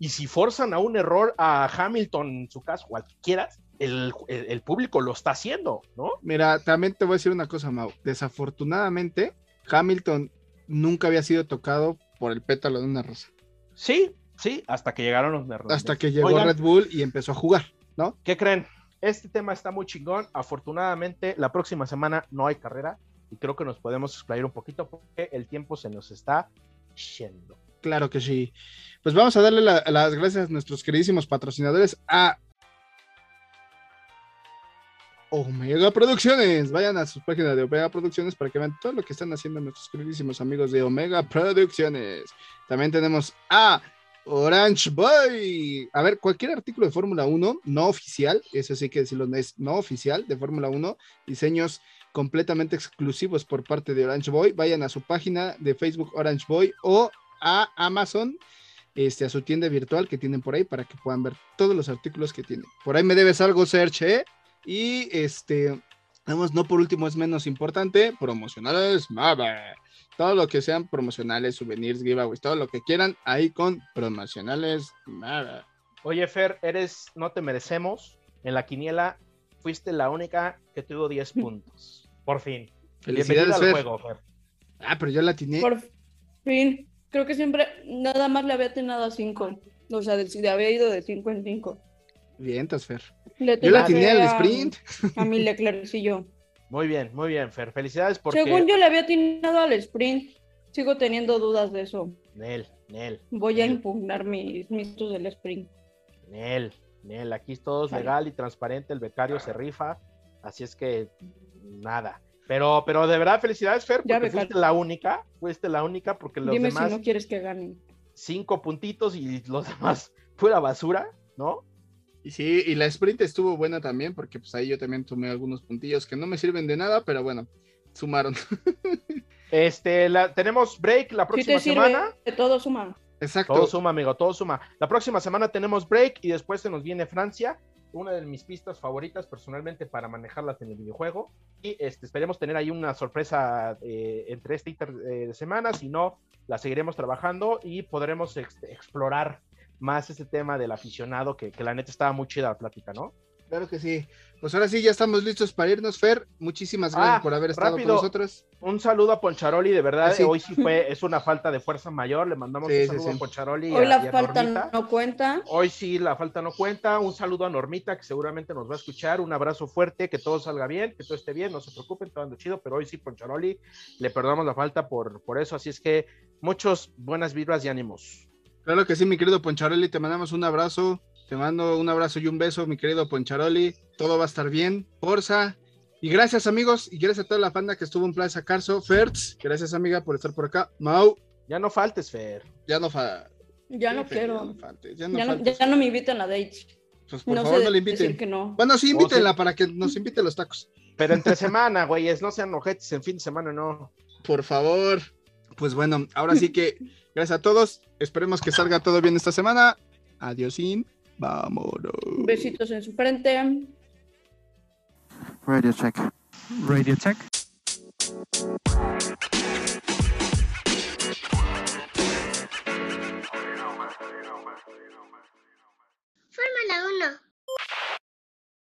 Y si forzan a un error a Hamilton, en su caso, o al que quieras, el, el- el público lo está haciendo, ¿no? Mira, también te voy a decir una cosa, Mau. Desafortunadamente, Hamilton nunca había sido tocado por el pétalo de una rosa. Sí, sí, hasta que llegaron los neerlandeses. Hasta que llegó Oigan, Red Bull y empezó a jugar, ¿no? ¿Qué creen? Este tema está muy chingón. Afortunadamente, la próxima semana no hay carrera y creo que nos podemos explayar un poquito porque el tiempo se nos está yendo. Claro que sí. Pues vamos a darle la- las gracias a nuestros queridísimos patrocinadores a Omega Producciones. Vayan a su página de Omega Producciones para que vean todo lo que están haciendo nuestros queridísimos amigos de Omega Producciones. También tenemos a Orange Boy. A ver, cualquier artículo de Fórmula 1 no oficial, eso sí que decirlo, es no oficial de Fórmula 1, diseños completamente exclusivos por parte de Orange Boy. Vayan a su página de Facebook Orange Boy o a Amazon, este, a su tienda virtual que tienen por ahí para que puedan ver todos los artículos que tienen. Por ahí me debes algo, Serge, ¿eh? Y este, vamos, no por último es menos importante, promocionales, Mava. Todo lo que sean promocionales, souvenirs, giveaways, todo lo que quieran, ahí con promocionales, Mava. Oye, Fer, eres, no te merecemos. En la quiniela fuiste la única que tuvo 10 puntos. Por fin. Felicidades, Bienvenida al Fer. juego, Fer. Ah, pero yo la atiné. Por fin. Creo que siempre nada más le había atinado a 5. O sea, de- de- había ido de 5 en 5. Vientos, Fer. Le Yo la tenía atiné al a- sprint. A mi Leclercillo. Muy bien, muy bien, Fer. Felicidades porque. Según yo le había atinado al sprint, sigo teniendo dudas de eso. Nel, Nel. Voy a impugnar mis mitos del sprint. Nel, Nel. Aquí es todo es Vale. legal y transparente. El becario se rifa. Así es que nada. Pero, pero de verdad, felicidades, Fer, Ya, porque fuiste la única. Fuiste la única porque los Dime demás. si no quieres que gane. cinco puntitos y los demás pura basura, ¿no? Y sí, y la sprint estuvo buena también, porque pues ahí yo también tomé algunos puntillos que no me sirven de nada, pero bueno, sumaron. Este, la, tenemos break la próxima te sirve, semana. de todo suma. Exacto. Todo suma, amigo, todo suma. La próxima semana tenemos break y después se nos viene Francia, una de mis pistas favoritas personalmente para manejarlas en el videojuego. Y este, esperemos tener ahí una sorpresa eh, entre este inter eh, de semana, si no, la seguiremos trabajando y podremos ex- explorar más ese tema del aficionado, que, que la neta estaba muy chida la plática, ¿no? Claro que sí. Pues ahora sí, ya estamos listos para irnos, Fer. Muchísimas gracias Ah, por haber estado rápido. con nosotros. Un saludo a Poncharoli, de verdad, Ah, sí. hoy sí fue, es una falta de fuerza mayor, le mandamos Sí, un saludo sí. a Poncharoli. Hoy a- la y a falta Normita. no cuenta. Hoy sí, la falta no cuenta. Un saludo a Normita, que seguramente nos va a escuchar. Un abrazo fuerte, que todo salga bien, que todo esté bien. No se preocupen, todo ando chido. Pero hoy sí, Poncharoli, le perdonamos la falta por, por eso. Así es que muchos buenas vibras y ánimos. Claro que sí, mi querido Poncharoli, te mandamos un abrazo. Te mando un abrazo y un beso, mi querido Poncharoli. Todo va a estar bien. Forza. Y gracias, amigos. Y gracias a toda la banda que estuvo en Plaza Carso. Fertz, gracias, amiga, por estar por acá. Mau, Ya no faltes, Fer. ya no fa... Ya no Fer, quiero. Ya no faltes, ya no Ya no, faltes. ya no me invitan a dates. Pues por no favor, no le inviten. que no. Bueno, sí, Oh, invítenla sí. para que nos invite a los tacos. Pero entre semana, güeyes, no sean ojetes en fin de semana, no. Por favor. Pues bueno, ahora sí que gracias a todos. Esperemos que salga todo bien esta semana. Adiósín. Vámonos. Besitos en su frente. Radio check. Radio check. Fórmula 1.